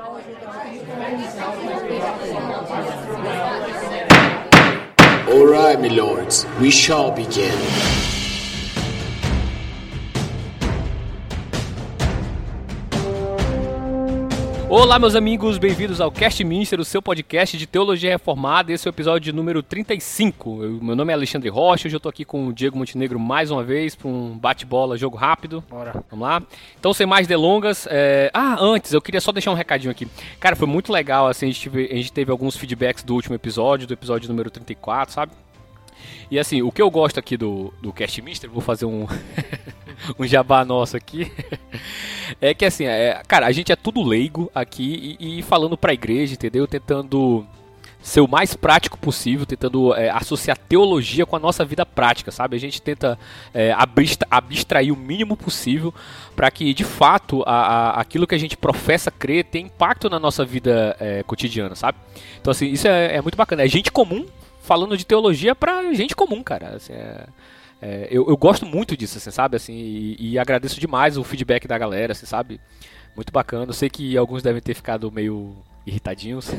All right, my lords, we shall begin. Olá, meus amigos, bem-vindos ao Cast Minister, o seu podcast de teologia reformada. Esse é o episódio número 35. Eu, meu nome é Alexandre Rocha, hoje eu tô aqui com o Diego Montenegro mais uma vez para um bate-bola, jogo rápido. Bora. Vamos lá? Então, sem mais delongas. É... Ah, antes, eu queria só deixar um recadinho aqui. Cara, foi muito legal, assim, a gente, teve, a gente teve alguns feedbacks do último episódio, do episódio número 34, sabe? E assim, o que eu gosto aqui do, do Cast Mister, vou fazer um, um jabá nosso aqui, é que assim, é, cara, a gente é tudo leigo aqui e, e falando pra igreja, entendeu? Tentando ser o mais prático possível, tentando é, associar teologia com a nossa vida prática, sabe? A gente tenta é, abstrair o mínimo possível para que, de fato, a, a, aquilo que a gente professa crer tenha impacto na nossa vida é, cotidiana, sabe? Então, assim, isso é, é muito bacana. É gente comum falando de teologia pra gente comum, cara. Assim, é, é, eu, eu, gosto muito disso, assim, sabe? Assim, e, e, agradeço demais o feedback da galera, assim, sabe? Muito bacana. Eu sei que alguns devem ter ficado meio irritadinhos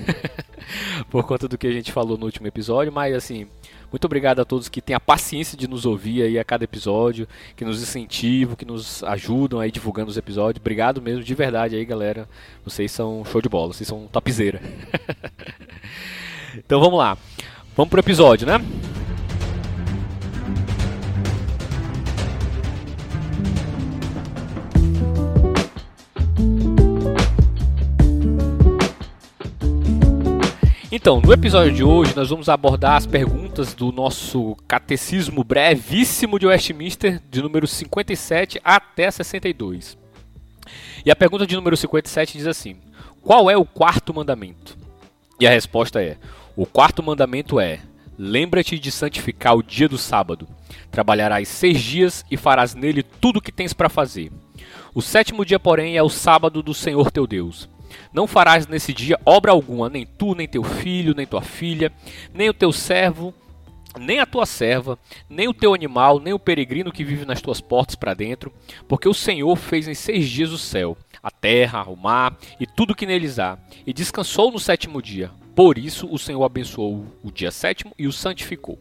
por conta do que a gente falou no último episódio, mas assim, muito obrigado a todos que têm a paciência de nos ouvir aí a cada episódio, que nos incentivam, que nos ajudam aí divulgando os episódios. Obrigado mesmo, de verdade aí, galera. Vocês são show de bola, vocês são topzera. então vamos lá. Vamos pro episódio, né? Então, no episódio de hoje nós vamos abordar as perguntas do nosso catecismo brevíssimo de Westminster, de número 57 até 62. E a pergunta de número 57 diz assim: Qual é o quarto mandamento? E a resposta é: o quarto mandamento é: Lembra-te de santificar o dia do sábado. Trabalharás seis dias e farás nele tudo o que tens para fazer. O sétimo dia, porém, é o sábado do Senhor teu Deus. Não farás nesse dia obra alguma, nem tu, nem teu filho, nem tua filha, nem o teu servo, nem a tua serva, nem o teu animal, nem o peregrino que vive nas tuas portas para dentro, porque o Senhor fez em seis dias o céu, a terra, o mar e tudo que neles há, e descansou no sétimo dia. Por isso o Senhor abençoou o dia sétimo e o santificou.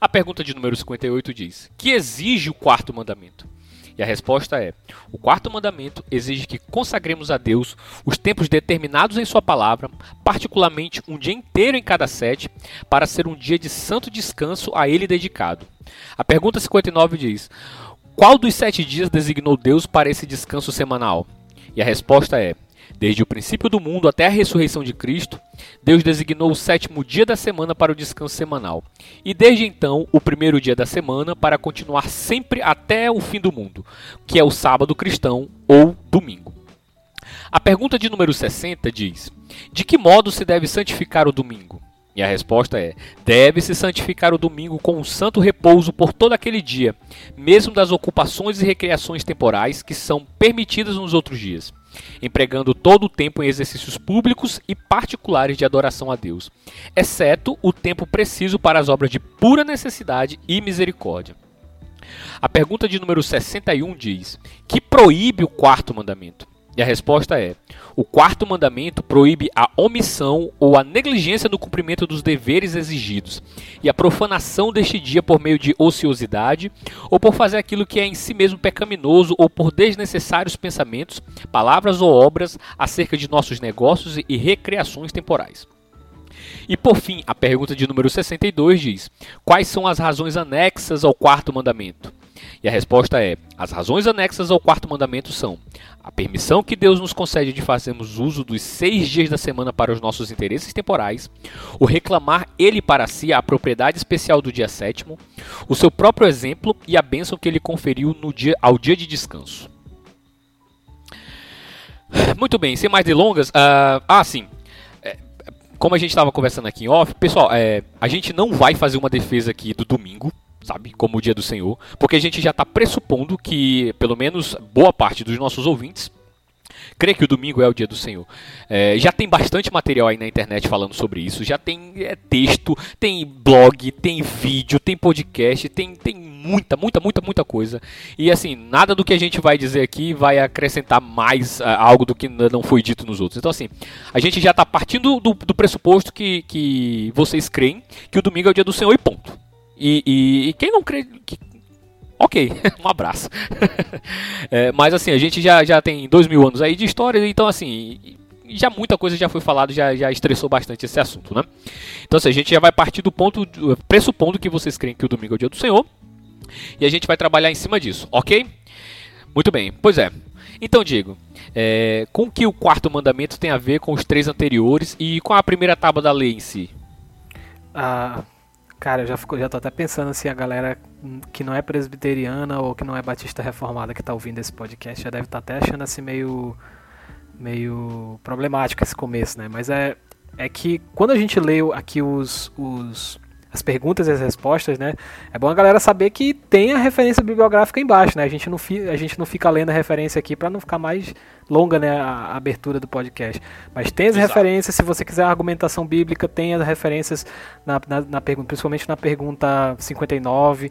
A pergunta de número 58 diz: Que exige o quarto mandamento? E a resposta é: o quarto mandamento exige que consagremos a Deus os tempos determinados em Sua palavra, particularmente um dia inteiro em cada sete, para ser um dia de santo descanso a Ele dedicado. A pergunta 59 diz: Qual dos sete dias designou Deus para esse descanso semanal? E a resposta é: Desde o princípio do mundo até a ressurreição de Cristo, Deus designou o sétimo dia da semana para o descanso semanal, e desde então o primeiro dia da semana para continuar sempre até o fim do mundo, que é o sábado cristão ou domingo. A pergunta de número 60 diz: De que modo se deve santificar o domingo? E a resposta é: deve-se santificar o domingo com um santo repouso por todo aquele dia, mesmo das ocupações e recreações temporais que são permitidas nos outros dias empregando todo o tempo em exercícios públicos e particulares de adoração a Deus, exceto o tempo preciso para as obras de pura necessidade e misericórdia. A pergunta de número 61 diz: Que proíbe o quarto mandamento? E a resposta é: o quarto mandamento proíbe a omissão ou a negligência no cumprimento dos deveres exigidos e a profanação deste dia por meio de ociosidade ou por fazer aquilo que é em si mesmo pecaminoso ou por desnecessários pensamentos, palavras ou obras acerca de nossos negócios e recreações temporais. E por fim, a pergunta de número 62 diz: Quais são as razões anexas ao quarto mandamento? E a resposta é: as razões anexas ao quarto mandamento são a permissão que Deus nos concede de fazermos uso dos seis dias da semana para os nossos interesses temporais, o reclamar ele para si a propriedade especial do dia sétimo, o seu próprio exemplo e a bênção que ele conferiu no dia, ao dia de descanso. Muito bem, sem mais delongas, uh, ah, sim. É, como a gente estava conversando aqui em off, pessoal, é, a gente não vai fazer uma defesa aqui do domingo, sabe? Como o dia do Senhor, porque a gente já está pressupondo que, pelo menos boa parte dos nossos ouvintes, crê que o domingo é o dia do Senhor. É, já tem bastante material aí na internet falando sobre isso. Já tem é, texto, tem blog, tem vídeo, tem podcast, tem, tem muita, muita, muita, muita coisa. E assim, nada do que a gente vai dizer aqui vai acrescentar mais uh, algo do que não foi dito nos outros. Então, assim, a gente já está partindo do, do, pressuposto que, que vocês creem que o domingo é o dia do Senhor e ponto. E, e, e quem não crê. Que, ok, um abraço. é, mas assim, a gente já, já tem dois mil anos aí de história, então assim, já muita coisa já foi falado, já, já estressou bastante esse assunto, né? Então assim, a gente já vai partir do ponto, pressupondo que vocês creem que o domingo é o dia do Senhor, e a gente vai trabalhar em cima disso, ok? Muito bem, pois é. Então, Diego, é, com que o quarto mandamento tem a ver com os três anteriores e com a primeira tábua da lei em si? Ah, cara, eu já, fico, já tô até pensando assim, a galera que não é presbiteriana ou que não é batista reformada que tá ouvindo esse podcast já deve estar tá até achando assim meio, meio problemático esse começo, né? Mas é, é que quando a gente leu aqui os, os as perguntas e as respostas, né? É bom a galera saber que tem a referência bibliográfica embaixo, né? A gente não, fi, a gente não fica lendo a referência aqui para não ficar mais longa, né, a, abertura do podcast. Mas tem as Exato. referências, se você quiser argumentação bíblica, tem as referências na, na, na pergunta, principalmente na pergunta 59.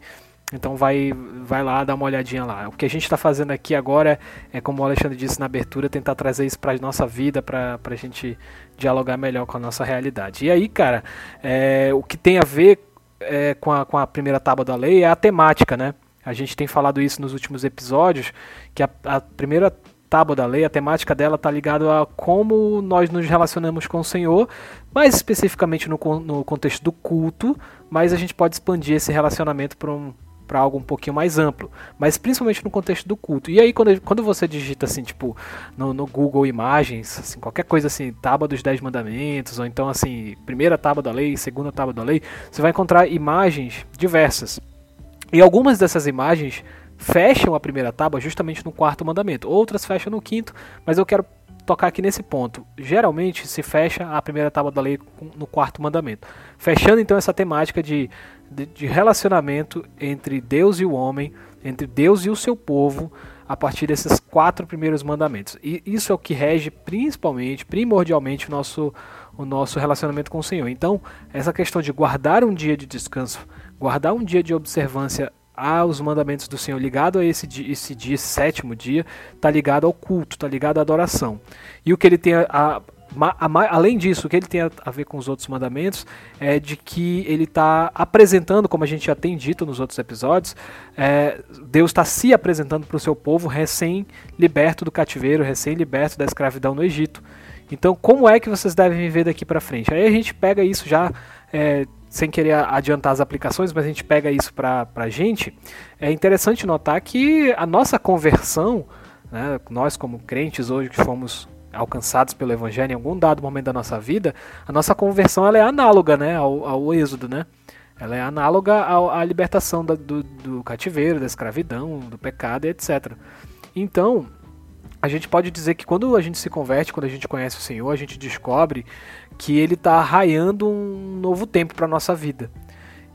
Então vai, vai lá, dá uma olhadinha lá. O que a gente está fazendo aqui agora é, como o Alexandre disse na abertura, tentar trazer isso para a nossa vida, para a gente dialogar melhor com a nossa realidade. E aí, cara, é, o que tem a ver é, com, a, com a primeira tábua da lei é a temática, né? A gente tem falado isso nos últimos episódios, que a, a primeira tábua da lei, a temática dela está ligada a como nós nos relacionamos com o Senhor, mais especificamente no, no contexto do culto, mas a gente pode expandir esse relacionamento para um, para algo um pouquinho mais amplo, mas principalmente no contexto do culto. E aí quando, quando você digita assim, tipo, no, no Google Imagens, assim, qualquer coisa assim, tábua dos dez mandamentos, ou então assim, primeira tábua da lei, segunda tábua da lei, você vai encontrar imagens diversas. E algumas dessas imagens fecham a primeira tábua justamente no quarto mandamento, outras fecham no quinto, mas eu quero tocar aqui nesse ponto. Geralmente se fecha a primeira tábua da lei no quarto mandamento. Fechando então essa temática de de, relacionamento entre Deus e o homem, entre Deus e o seu povo, a partir desses quatro primeiros mandamentos. E isso é o que rege principalmente, primordialmente, o nosso, o nosso relacionamento com o Senhor. Então, essa questão de guardar um dia de descanso, guardar um dia de observância aos mandamentos do Senhor, ligado a esse dia, esse dia, sétimo dia, está ligado ao culto, está ligado à adoração. E o que ele tem a, a além disso, o que ele tem a ver com os outros mandamentos é de que ele está apresentando, como a gente já tem dito nos outros episódios, é, Deus está se apresentando para o seu povo recém-liberto do cativeiro, recém-liberto da escravidão no Egito. Então, como é que vocês devem viver daqui para frente? Aí a gente pega isso já, é, sem querer adiantar as aplicações, mas a gente pega isso para a gente. É interessante notar que a nossa conversão, né, nós como crentes hoje que fomos alcançados pelo Evangelho em algum dado momento da nossa vida, a nossa conversão ela é análoga né, ao, ao êxodo, né? Ela é análoga à, libertação da, do, do cativeiro, da escravidão, do pecado, etc. Então, a gente pode dizer que quando a gente se converte, quando a gente conhece o Senhor, a gente descobre que Ele está raiando um novo tempo para nossa vida.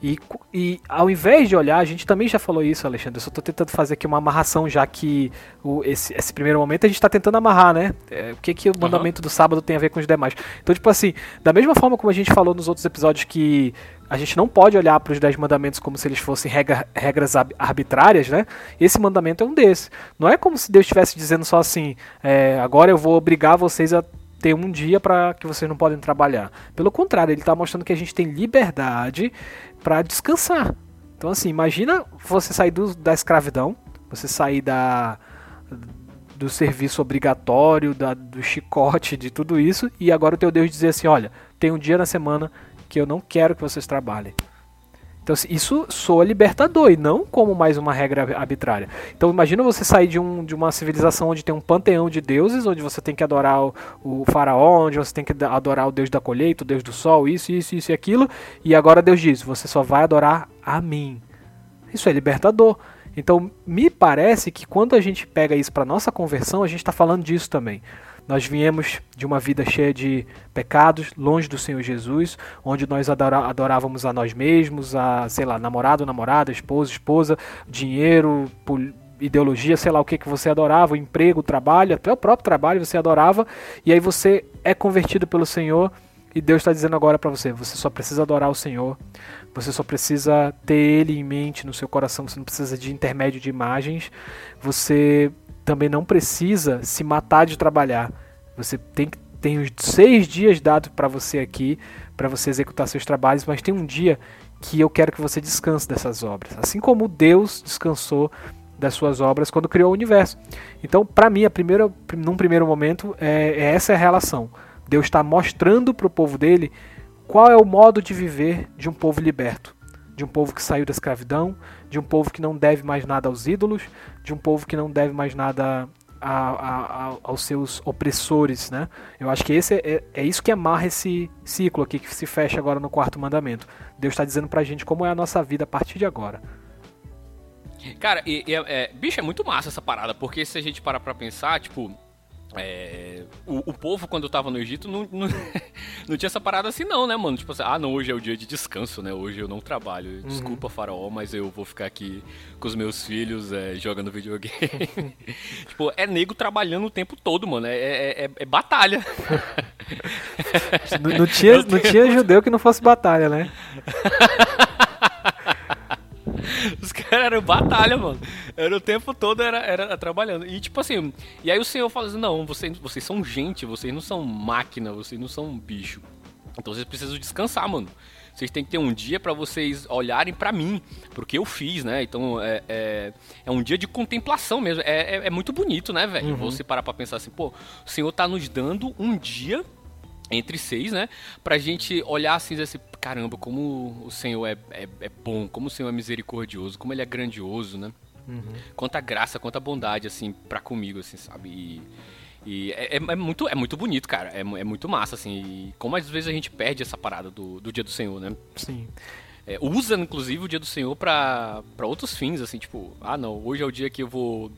E, e ao invés de olhar, a gente também já falou isso, Alexandre. Eu só estou tentando fazer aqui uma amarração, já que o, esse, esse primeiro momento a gente está tentando amarrar, né? É, o que, que o mandamento uhum. do sábado tem a ver com os demais. Então, tipo assim, da mesma forma como a gente falou nos outros episódios que a gente não pode olhar para os dez mandamentos como se eles fossem regra, regras arbitrárias, né? Esse mandamento é um desses. Não é como se Deus estivesse dizendo só assim: é, agora eu vou obrigar vocês a ter um dia para que vocês não podem trabalhar. Pelo contrário, ele está mostrando que a gente tem liberdade para descansar. Então, assim, imagina você sair do, da escravidão, você sair da, do serviço obrigatório, da, do chicote, de tudo isso, e agora o teu Deus dizer assim: olha, tem um dia na semana que eu não quero que vocês trabalhem. Então isso soa libertador e não como mais uma regra arbitrária. Então imagina você sair de, um, de uma civilização onde tem um panteão de deuses, onde você tem que adorar o, o, faraó, onde você tem que adorar o deus da colheita, o deus do sol, isso, isso, isso e aquilo, e agora Deus diz, você só vai adorar a mim. Isso é libertador. Então me parece que quando a gente pega isso para nossa conversão, a gente está falando disso também. Nós viemos de uma vida cheia de pecados, longe do Senhor Jesus, onde nós adorávamos a nós mesmos, a, sei lá, namorado, namorada, esposa, esposa, dinheiro, ideologia, sei lá o que, que você adorava, o emprego, o trabalho, até o próprio trabalho você adorava, e aí você é convertido pelo Senhor e Deus está dizendo agora para você: você só precisa adorar o Senhor, você só precisa ter Ele em mente no seu coração, você não precisa de intermédio de imagens, você também não precisa se matar de trabalhar. Você tem tem os seis dias dados para você aqui, para você executar seus trabalhos, mas tem um dia que eu quero que você descanse dessas obras, assim como Deus descansou das suas obras quando criou o universo. Então, para mim, a primeira, num primeiro momento, é, é essa a relação. Deus está mostrando para o povo dele qual é o modo de viver de um povo liberto, de um povo que saiu da escravidão, de um povo que não deve mais nada aos ídolos, de um povo que não deve mais nada a, a, a, aos seus opressores, né? Eu acho que esse é, é, é, isso que amarra esse ciclo aqui que se fecha agora no quarto mandamento. Deus está dizendo pra gente como é a nossa vida a partir de agora. Cara, e, e é, é bicho, é muito massa essa parada, porque se a gente parar pra pensar, tipo, é, o, o, povo, quando tava no Egito, não, não, não, tinha essa parada assim, não, né, mano? Tipo assim, ah, não, hoje é o dia de descanso, né? Hoje eu não trabalho. Uhum. Desculpa, faraó, mas eu vou ficar aqui com os meus filhos é, jogando videogame. tipo, é nego trabalhando o tempo todo, mano. É, é, é, é batalha. não, não, tinha, não tinha judeu que não fosse batalha, né? Os caras eram batalha, mano. Era o tempo todo era, era trabalhando. E tipo assim, e aí o senhor fala assim: não, vocês, vocês são gente, vocês não são máquina, vocês não são bicho. Então vocês precisam descansar, mano. Vocês têm que ter um dia para vocês olharem para mim, porque eu fiz, né? Então é, é, é, um dia de contemplação mesmo. É, é, é muito bonito, né, velho? Uhum. Você parar pra pensar assim, pô, o Senhor tá nos dando um dia entre seis, né? Pra gente olhar assim e dizer assim, caramba, como o Senhor é, é, é, bom, como o Senhor é misericordioso, como ele é grandioso, né? Uhum. Quanta graça, quanta bondade, assim, pra comigo, assim, sabe? E, e é, é, é, muito, é muito bonito, cara. É, é muito massa, assim. E como às vezes a gente perde essa parada do, do dia do Senhor, né? Sim. É, usa, inclusive, o dia do Senhor pra, pra outros fins, assim, tipo, ah, não, hoje é o dia que eu vou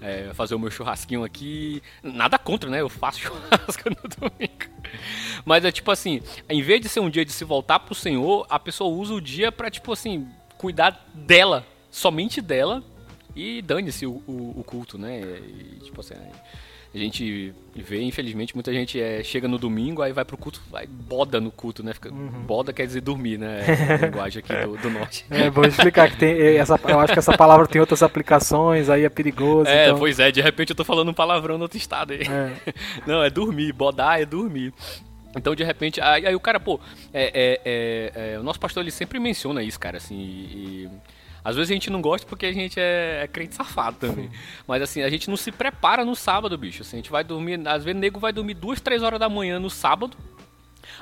é, fazer o meu churrasquinho aqui. Nada contra, né? Eu faço churrasco no domingo. Mas é tipo assim, em vez de ser um dia de se voltar pro Senhor, a pessoa usa o dia pra, tipo assim, cuidar dela, somente dela, e dane-se o, o, o, culto, né? E, tipo assim, a gente vê, infelizmente, muita gente é, chega no domingo, aí vai pro culto, vai boda no culto, né? Fica, uhum. Boda quer dizer dormir, né? É a linguagem aqui do, do, norte. É, vou explicar que tem é, essa, eu acho que essa palavra tem outras aplicações, aí é perigoso. É, então... pois é, de repente eu tô falando um palavrão no outro estado aí. É. Não, é dormir, bodar é dormir. Então, de repente, aí, aí o cara, pô, é, é, é, o nosso pastor ele sempre menciona isso, cara, assim, e, às vezes a gente não gosta porque a gente é, é crente safado também. Mas assim, a gente não se prepara no sábado, bicho. Assim, a gente vai dormir, às vezes o nego vai dormir duas, três horas da manhã no sábado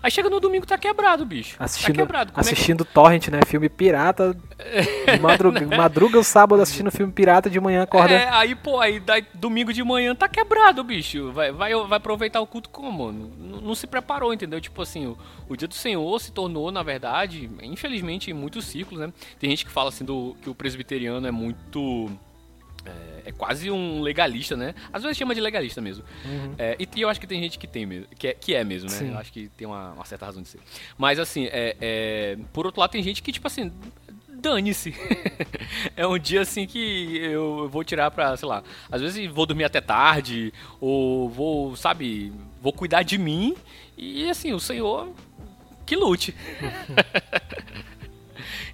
Aí chega no domingo tá quebrado, bicho. Tá assistindo, tá quebrado. Como assistindo é que... Torrent, né? Filme pirata. madruga, madruga o sábado assistindo filme pirata, de manhã acorda. É, aí, pô, aí daí, domingo de manhã tá quebrado, bicho. Vai, vai, vai aproveitar o culto como? Não, não se preparou, entendeu? Tipo assim, o, o dia do Senhor se tornou, na verdade, infelizmente, em muitos ciclos, né? Tem gente que fala assim do que o presbiteriano é muito é, é, quase um legalista, né? Às vezes chama de legalista mesmo. Uhum. É, e, e, eu acho que tem gente que tem mesmo, que é, que é mesmo, né? Sim. Eu acho que tem uma, uma, certa razão de ser. Mas assim, é, é por outro lado, tem gente que, tipo assim, dane-se. é um dia assim que eu vou tirar pra, sei lá, às vezes vou dormir até tarde, ou vou, sabe, vou cuidar de mim. E assim, o Senhor que lute.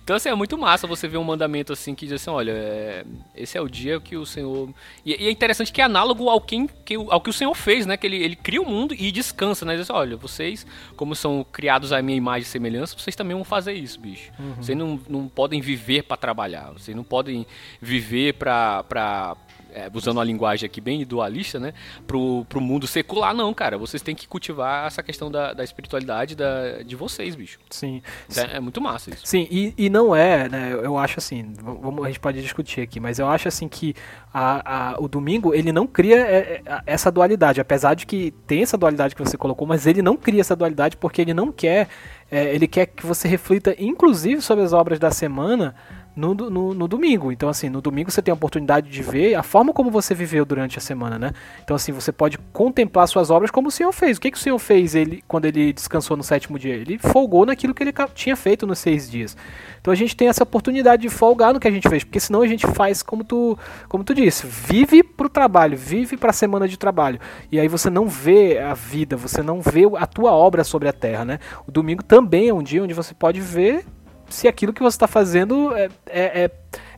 Então, assim, é muito massa você ver um mandamento assim que diz assim, olha, é, esse é o dia que o Senhor... E, e, é interessante que é análogo ao, quem, que, ao que o Senhor fez, né? Que ele, ele cria o mundo e descansa, né? Diz assim, olha, vocês, como são criados à minha imagem e semelhança, vocês também vão fazer isso, bicho. Uhum. Vocês não, não podem viver para trabalhar, vocês não podem viver para é, usando uma linguagem aqui bem dualista, né? Pro, pro mundo secular, não, cara. Vocês têm que cultivar essa questão da, da espiritualidade da, de vocês, bicho. Sim. É, é muito massa isso. Sim, e, e não é, né? Eu acho assim, vamos, a gente pode discutir aqui, mas eu acho assim que a, a, o domingo, ele não cria é, é, essa dualidade, apesar de que tem essa dualidade que você colocou, mas ele não cria essa dualidade porque ele não quer, é, ele quer que você reflita, inclusive, sobre as obras da semana, no, no, no, domingo. Então, assim, no domingo você tem a oportunidade de ver a forma como você viveu durante a semana, né? Então, assim, você pode contemplar suas obras como o Senhor fez. O que, que o Senhor fez ele, quando ele descansou no sétimo dia? Ele folgou naquilo que ele tinha feito nos seis dias. Então, a gente tem essa oportunidade de folgar no que a gente fez, porque senão a gente faz como tu, como tu disse, vive pro trabalho, vive para a semana de trabalho. E aí você não vê a vida, você não vê a tua obra sobre a terra, né? O domingo também é um dia onde você pode ver se aquilo que você está fazendo é, é, é,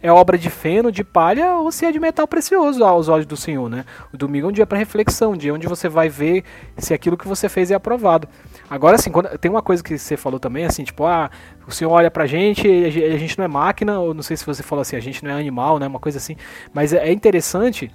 é, obra de feno, de palha, ou se é de metal precioso aos olhos do Senhor, né? O domingo é um dia para reflexão, um dia onde você vai ver se aquilo que você fez é aprovado. Agora, assim, quando, tem uma coisa que você falou também, assim, tipo, ah, o Senhor olha pra gente, a gente não é máquina, ou não sei se você falou assim, a gente não é animal, né? Uma coisa assim. Mas é, é interessante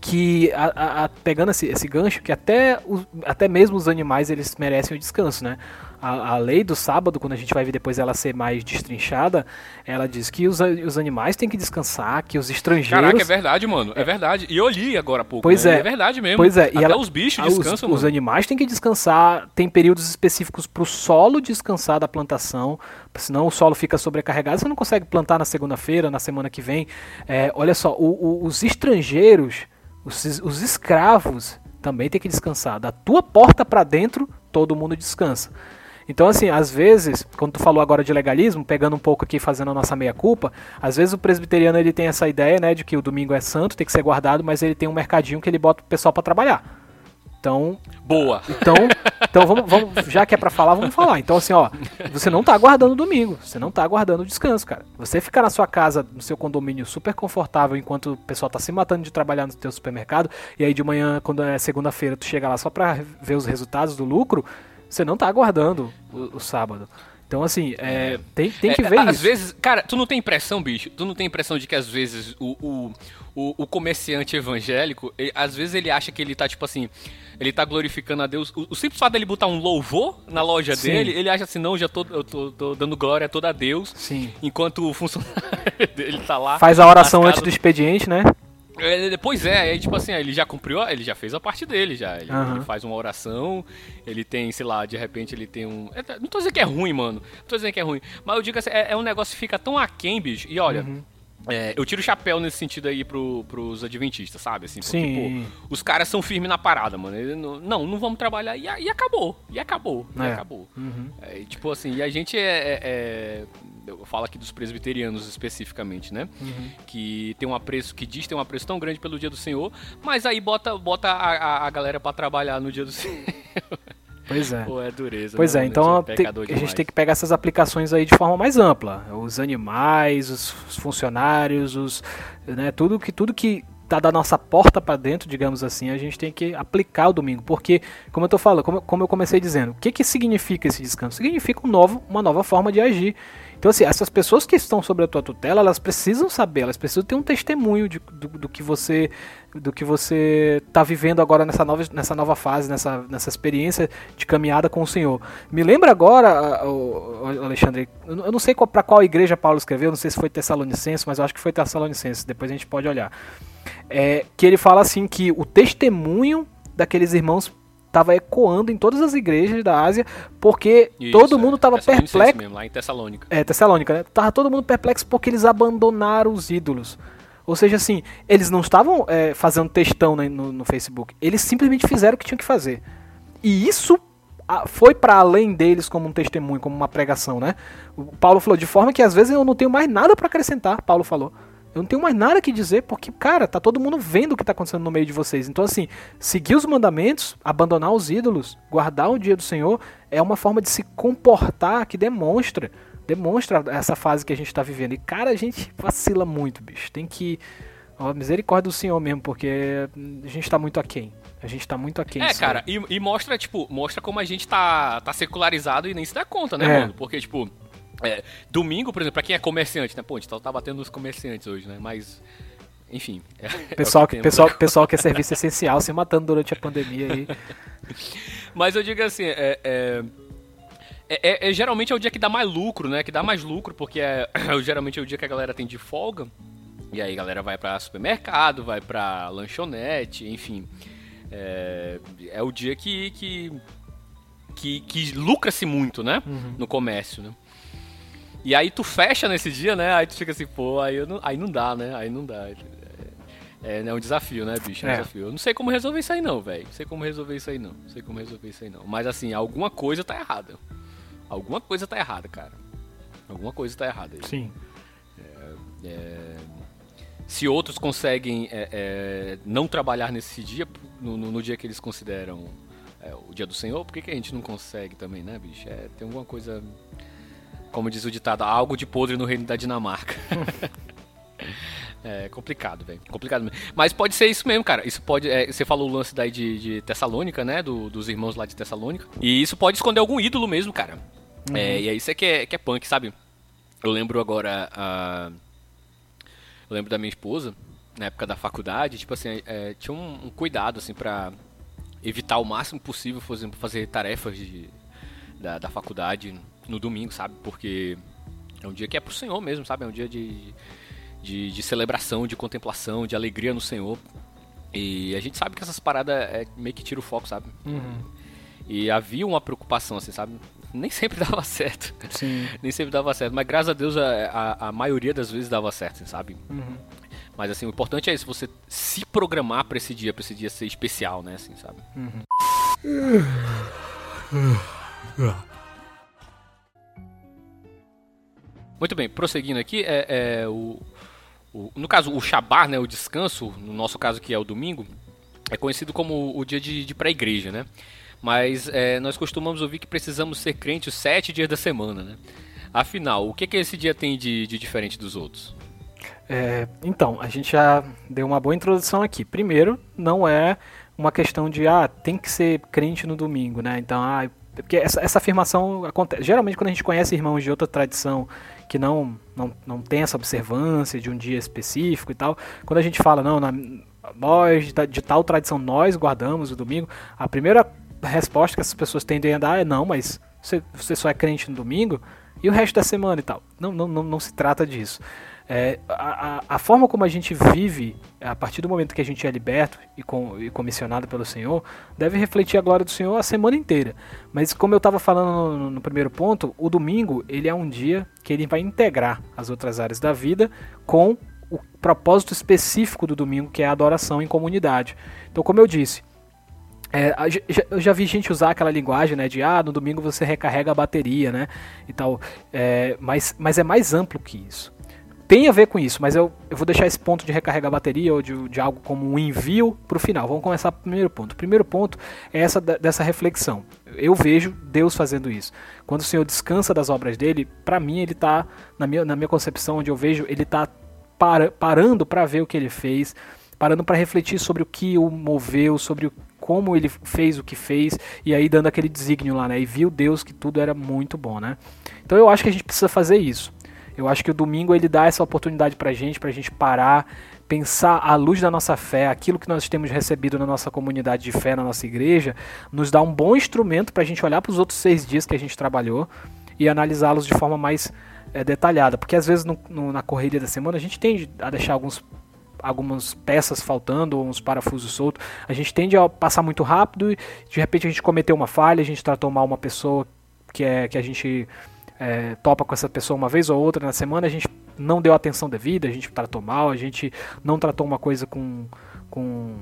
que a, a, pegando esse, esse gancho que até, até mesmo os animais eles merecem o descanso, né? A, a, lei do sábado, quando a gente vai ver depois ela ser mais destrinchada, ela diz que os, os animais têm que descansar, que os estrangeiros. Caraca, é verdade, mano. É, é verdade. E eu li agora há pouco. Pois né? é. É verdade mesmo. Pois é. Até e ela, os bichos descansam, os, os, animais têm que descansar. Tem períodos específicos para o solo descansar da plantação. Senão o solo fica sobrecarregado. Você não consegue plantar na segunda-feira, na semana que vem. É, olha só, o, o, os estrangeiros, os, os escravos também tem que descansar. Da tua porta para dentro, todo mundo descansa. Então, assim, às vezes, quando tu falou agora de legalismo, pegando um pouco aqui, fazendo a nossa meia-culpa, às vezes o presbiteriano ele tem essa ideia, né, de que o domingo é santo, tem que ser guardado, mas ele tem um mercadinho que ele bota o pessoal para trabalhar. Então. Boa! Então, então vamos, vamos, já que é pra falar, vamos falar. Então, assim, ó, você não tá aguardando o domingo, você não tá aguardando o descanso, cara. Você ficar na sua casa, no seu condomínio super confortável, enquanto o pessoal tá se matando de trabalhar no teu supermercado, e aí de manhã, quando é segunda-feira, tu chega lá só pra ver os resultados do lucro, você não tá aguardando o, o sábado. Então, assim, é, tem, tem que é, ver às isso. vezes, cara, tu não tem impressão, bicho? Tu não tem impressão de que às vezes o, o, o, o comerciante evangélico, ele, às vezes ele acha que ele tá, tipo assim, ele tá glorificando a Deus. O, o simples fato dele botar um louvor na loja Sim. dele, ele acha assim, não, já tô, eu tô, tô, dando glória toda a Deus. Sim. Enquanto o funcionário dele tá lá. Faz a oração antes do expediente, né? É, pois é, aí, tipo assim, ele já cumpriu, ele já fez a parte dele, já. Ele, uhum. ele, faz uma oração, ele tem, sei lá, de repente ele tem um. É, não tô dizendo que é ruim, mano. Não tô dizendo que é ruim. Mas eu digo assim, é, é um negócio que fica tão aquém, bicho. E olha. Uhum. É, eu tiro o chapéu nesse sentido aí pro, pros adventistas, sabe? Assim, porque, Sim. Pô, os caras são firmes na parada, mano. Não, não, não vamos trabalhar e, e acabou. E acabou. E é. acabou. Uhum. É, tipo assim, e a gente é, é eu falo aqui dos presbiterianos especificamente, né? Uhum. Que tem um apreço, que diz ter um apreço tão grande pelo dia do Senhor, mas aí bota, bota a, a, a galera para trabalhar no dia do Senhor. Pois é. Pô, é dureza. Pois né, é, então tem, a gente tem que pegar essas aplicações aí de forma mais ampla. Os animais, os funcionários, os, né, tudo que tudo que tá da nossa porta para dentro, digamos assim, a gente tem que aplicar o domingo, porque como eu tô falando, como, como eu comecei dizendo, o que que significa esse descanso? Significa um novo, uma nova forma de agir. Então, assim, essas pessoas que estão sobre a tua tutela, elas precisam saber, elas precisam ter um testemunho de, do, do, que você do que você está vivendo agora nessa nova, nessa nova fase, nessa, nessa experiência de caminhada com o Senhor. Me lembra agora, Alexandre, eu não sei para qual igreja Paulo escreveu, não sei se foi Tessalonicense, mas eu acho que foi Tessalonicense, depois a gente pode olhar. É, que ele fala assim que o testemunho daqueles irmãos estava ecoando em todas as igrejas da Ásia, porque Isso, todo mundo estava é. perplexo. Mesmo, lá em Tessalônica. É, Tessalônica, né? Tava todo mundo perplexo porque eles abandonaram os ídolos. Ou seja, assim, eles não estavam é, fazendo textão no, no, no, Facebook, eles simplesmente fizeram o que tinham que fazer. E isso foi para além deles como um testemunho, como uma pregação, né? O Paulo falou de forma que às vezes eu não tenho mais nada para acrescentar. Paulo falou. Eu não tenho mais nada que dizer, porque, cara, tá todo mundo vendo o que tá acontecendo no meio de vocês. Então, assim, seguir os mandamentos, abandonar os ídolos, guardar o dia do Senhor, é uma forma de se comportar que demonstra, demonstra essa fase que a gente está vivendo. E, cara, a gente vacila muito, bicho. Tem que. Ó, misericórdia do Senhor mesmo, porque a gente tá muito aquém. A gente tá muito aquém. É, cara, e, e, mostra, tipo, mostra como a gente tá, tá secularizado e nem se dá conta, né, é. mano? Porque, tipo, é, domingo, por exemplo, pra quem é comerciante, né? Pô, a gente tá, tá batendo nos comerciantes hoje, né? Mas. Enfim. É, pessoal, é que, pessoal, pessoal que é serviço essencial se matando durante a pandemia aí. Mas eu digo assim, é, é, é, é, geralmente é o dia que dá mais lucro, né? Que dá mais lucro, porque é, geralmente é o dia que a galera tem de folga. E aí a galera vai para supermercado, vai para lanchonete, enfim. É, é o dia que, que, que, que lucra-se muito, né? Uhum. No comércio, né? E aí tu fecha nesse dia, né? Aí tu fica assim, pô, aí, não, aí não dá, né? Aí não dá. É, é um desafio, né, bicho? É um é. desafio. Eu não sei como resolver isso aí não, velho. Não sei como resolver isso aí não. Não sei como resolver isso aí não. Mas assim, alguma coisa tá errada. Alguma coisa tá errada, cara. Alguma coisa tá errada aí. Sim. É, é, se outros conseguem é, é, não trabalhar nesse dia, no, no, no dia que eles consideram é, o dia do Senhor, por que, que a gente não consegue também, né, bicho? É, tem alguma coisa. Como diz o ditado, algo de podre no reino da Dinamarca. É complicado, velho. Complicado mesmo. Mas pode ser isso mesmo, cara. Isso pode. É, você falou o lance daí de, de Tessalônica, né? Do, dos irmãos lá de Tessalônica. E isso pode esconder algum ídolo mesmo, cara. Uhum. É, e é isso é que, é que é punk, sabe? Eu lembro agora. Uh, eu lembro da minha esposa, na época da faculdade, tipo assim, é, tinha um, um, cuidado, assim, pra evitar o máximo possível, por exemplo, fazer tarefas de, da, da faculdade no domingo, sabe? Porque é um dia que é pro Senhor mesmo, sabe? É um dia de, de, de celebração, de contemplação, de alegria no Senhor. E a gente sabe que essas paradas é, meio que tira o foco, sabe? Uhum. E havia uma preocupação, assim, sabe? Nem sempre dava certo. Sim. Nem sempre dava certo. Mas graças a Deus a, a, a maioria das vezes dava certo, assim, sabe? Uhum. Mas assim, o importante é isso, você se programar para esse dia, para esse dia ser especial, né? Assim, sabe? Uhum. Muito bem, prosseguindo aqui, é, é o, o, no caso, o Shabat, né, o descanso, no nosso caso que é o domingo, é conhecido como o dia de, de pré-igreja, né? Mas é, nós costumamos ouvir que precisamos ser crentes os sete dias da semana, né? Afinal, o que, que esse dia tem de, de diferente dos outros? É, então, a gente já deu uma boa introdução aqui. Primeiro, não é uma questão de, ah, tem que ser crente no domingo, né? Então, ah, porque essa, essa afirmação acontece. Geralmente, quando a gente conhece irmãos de outra tradição que não, não, não tem essa observância de um dia específico e tal, quando a gente fala, não, na, nós, de, de tal tradição, nós guardamos o domingo, a primeira resposta que essas pessoas tendem a dar é não, mas você, você só é crente no domingo e o resto da semana e tal. Não, não, não, não se trata disso. É, a, a, forma como a gente vive, a partir do momento que a gente é liberto e, com, e comissionado pelo Senhor, deve refletir a glória do Senhor a semana inteira. Mas como eu estava falando no, no, primeiro ponto, o domingo ele é um dia que ele vai integrar as outras áreas da vida com o propósito específico do domingo, que é a adoração em comunidade. Então, como eu disse, é, eu já vi gente usar aquela linguagem, né, de ah, no domingo você recarrega a bateria, né, e tal, é, mas, mas é mais amplo que isso. Tem a ver com isso, mas eu, eu vou deixar esse ponto de recarregar a bateria ou de, de algo como um envio para o final. Vamos começar pelo primeiro ponto. O primeiro ponto é essa dessa reflexão. Eu vejo Deus fazendo isso. Quando o Senhor descansa das obras dele, para mim ele está, na minha, na minha concepção, onde eu vejo, ele está para, parando para ver o que ele fez, parando para refletir sobre o que o moveu, sobre o como ele fez o que fez, e aí dando aquele desígnio lá, né? E viu Deus que tudo era muito bom, né? Então eu acho que a gente precisa fazer isso. Eu acho que o domingo ele dá essa oportunidade pra gente, pra gente parar, pensar à luz da nossa fé, aquilo que nós temos recebido na nossa comunidade de fé, na nossa igreja, nos dá um bom instrumento pra gente olhar para os outros seis dias que a gente trabalhou e analisá-los de forma mais é, detalhada. Porque às vezes no, no, na correria da semana a gente tende a deixar alguns algumas peças faltando, uns parafusos soltos, a gente tende a passar muito rápido e de repente a gente cometeu uma falha, a gente tratou mal uma pessoa que, é, que a gente é, topa com essa pessoa uma vez ou outra na semana, a gente não deu atenção devida, a gente tratou mal, a gente não tratou uma coisa com, com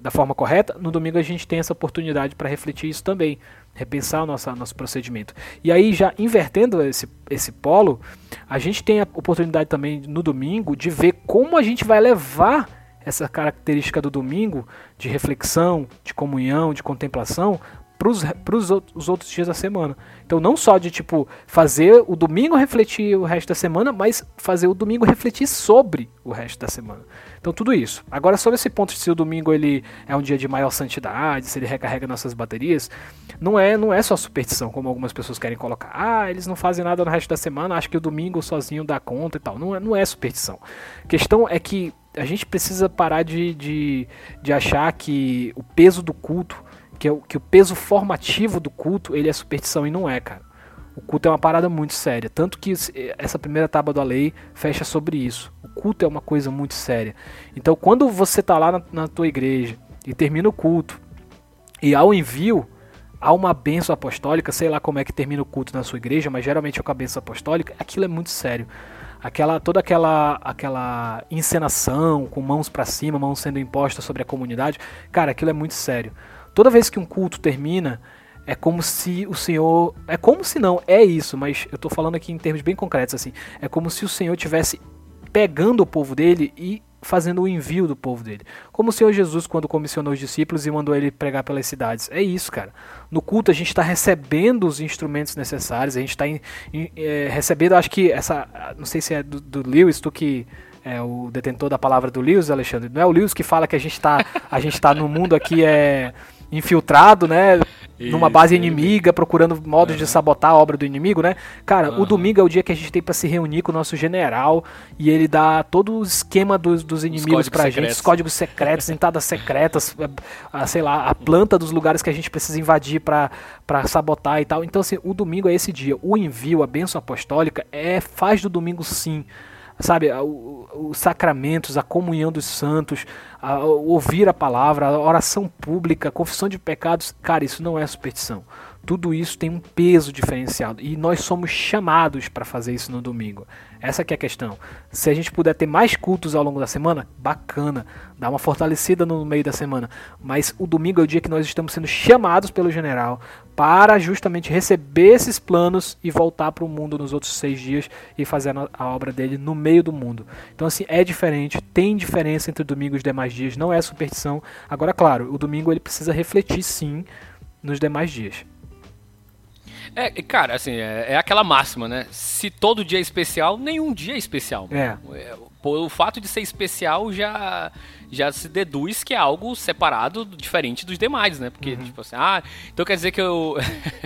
da forma correta, no domingo a gente tem essa oportunidade para refletir isso também, repensar o nosso, nosso procedimento. E aí, já invertendo esse, esse polo, a gente tem a oportunidade também no domingo de ver como a gente vai levar essa característica do domingo de reflexão, de comunhão, de contemplação para os outros dias da semana. Então, não só de tipo fazer o domingo refletir o resto da semana, mas fazer o domingo refletir sobre o resto da semana. Então, tudo isso. Agora, sobre esse ponto de se o domingo ele é um dia de maior santidade, se ele recarrega nossas baterias, não é, não é só superstição, como algumas pessoas querem colocar. Ah, eles não fazem nada no resto da semana, acho que o domingo sozinho dá conta e tal. Não é, não é superstição. A questão é que a gente precisa parar de, de, de achar que o peso do culto que, é o, que o peso formativo do culto ele é superstição e não é, cara. O culto é uma parada muito séria. Tanto que essa primeira tábua da lei fecha sobre isso. O culto é uma coisa muito séria. Então, quando você está lá na, na tua igreja e termina o culto e ao envio, há uma benção apostólica, sei lá como é que termina o culto na sua igreja, mas geralmente é com a benção apostólica, aquilo é muito sério. Aquela, toda aquela, aquela encenação com mãos para cima, mãos sendo impostas sobre a comunidade, cara, aquilo é muito sério. Toda vez que um culto termina, é como se o Senhor. É como se não, é isso, mas eu estou falando aqui em termos bem concretos, assim. É como se o Senhor tivesse pegando o povo dele e fazendo o envio do povo dele. Como o Senhor Jesus, quando comissionou os discípulos e mandou ele pregar pelas cidades. É isso, cara. No culto a gente está recebendo os instrumentos necessários, a gente está é, recebendo, acho que essa. Não sei se é do, do Lewis, tu que é o detentor da palavra do Lewis, Alexandre. Não é o Lewis que fala que a gente está a gente tá no mundo aqui é infiltrado, né? Isso, numa base inimiga, procurando modos uhum. de sabotar a obra do inimigo, né? Cara, uhum. o domingo é o dia que a gente tem para se reunir com o nosso general e ele dá todo o esquema dos, dos inimigos pra secretos. gente, os códigos secretos, entradas secretas, a, a, sei lá, a planta dos lugares que a gente precisa invadir para sabotar e tal. Então, assim, o domingo é esse dia. O envio, a bênção apostólica, é faz do domingo sim sabe, os sacramentos, a comunhão dos santos, a, ouvir a palavra, a oração pública, a confissão de pecados, cara, isso não é superstição. Tudo isso tem um peso diferenciado e nós somos chamados para fazer isso no domingo. Essa é a questão. Se a gente puder ter mais cultos ao longo da semana, bacana, dá uma fortalecida no meio da semana. Mas o domingo é o dia que nós estamos sendo chamados pelo general para justamente receber esses planos e voltar para o mundo nos outros seis dias e fazer a obra dele no meio do mundo. Então assim é diferente, tem diferença entre o domingo e os demais dias, não é superstição. Agora, claro, o domingo ele precisa refletir sim nos demais dias. É, cara, assim, é, é, aquela máxima, né? Se todo dia é especial, nenhum dia é especial. É. é o fato de ser especial já, já se deduz que é algo separado, diferente dos demais, né? Porque, uhum. tipo assim, ah, então quer dizer que eu,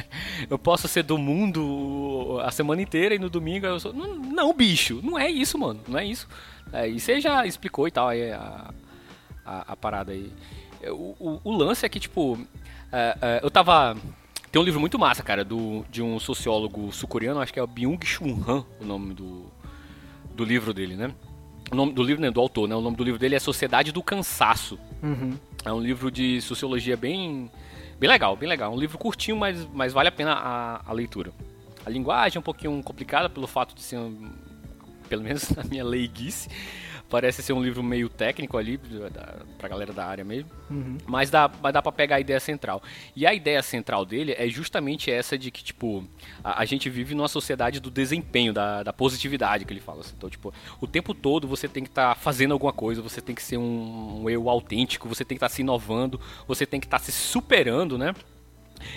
eu posso ser do mundo a semana inteira e no domingo eu sou. Não, não bicho, não é isso, mano, não é isso. É, e você já explicou e tal, aí a, a, a parada aí. O, o, o, lance é que, tipo, é, é, eu tava tem um livro muito massa, cara, do, de um sociólogo sul-coreano, acho que é o Byung-Chun Han, o nome do, do livro dele, né? O nome do livro, né, do autor, né? O nome do livro dele é Sociedade do Cansaço. Uhum. É um livro de sociologia bem, bem legal, bem legal. Um livro curtinho, mas, mas vale a pena a, a leitura. A linguagem é um pouquinho complicada pelo fato de ser, pelo menos na minha leiguice, Parece ser um livro meio técnico ali, da, pra galera da área mesmo. Uhum. Mas dá, mas dá pra pegar a ideia central. E a ideia central dele é justamente essa de que, tipo, a, a gente vive numa sociedade do desempenho, da, da positividade que ele fala. Assim. Então, tipo, o tempo todo você tem que estar tá fazendo alguma coisa, você tem que ser um, um eu autêntico, você tem que estar tá se inovando, você tem que estar tá se superando, né?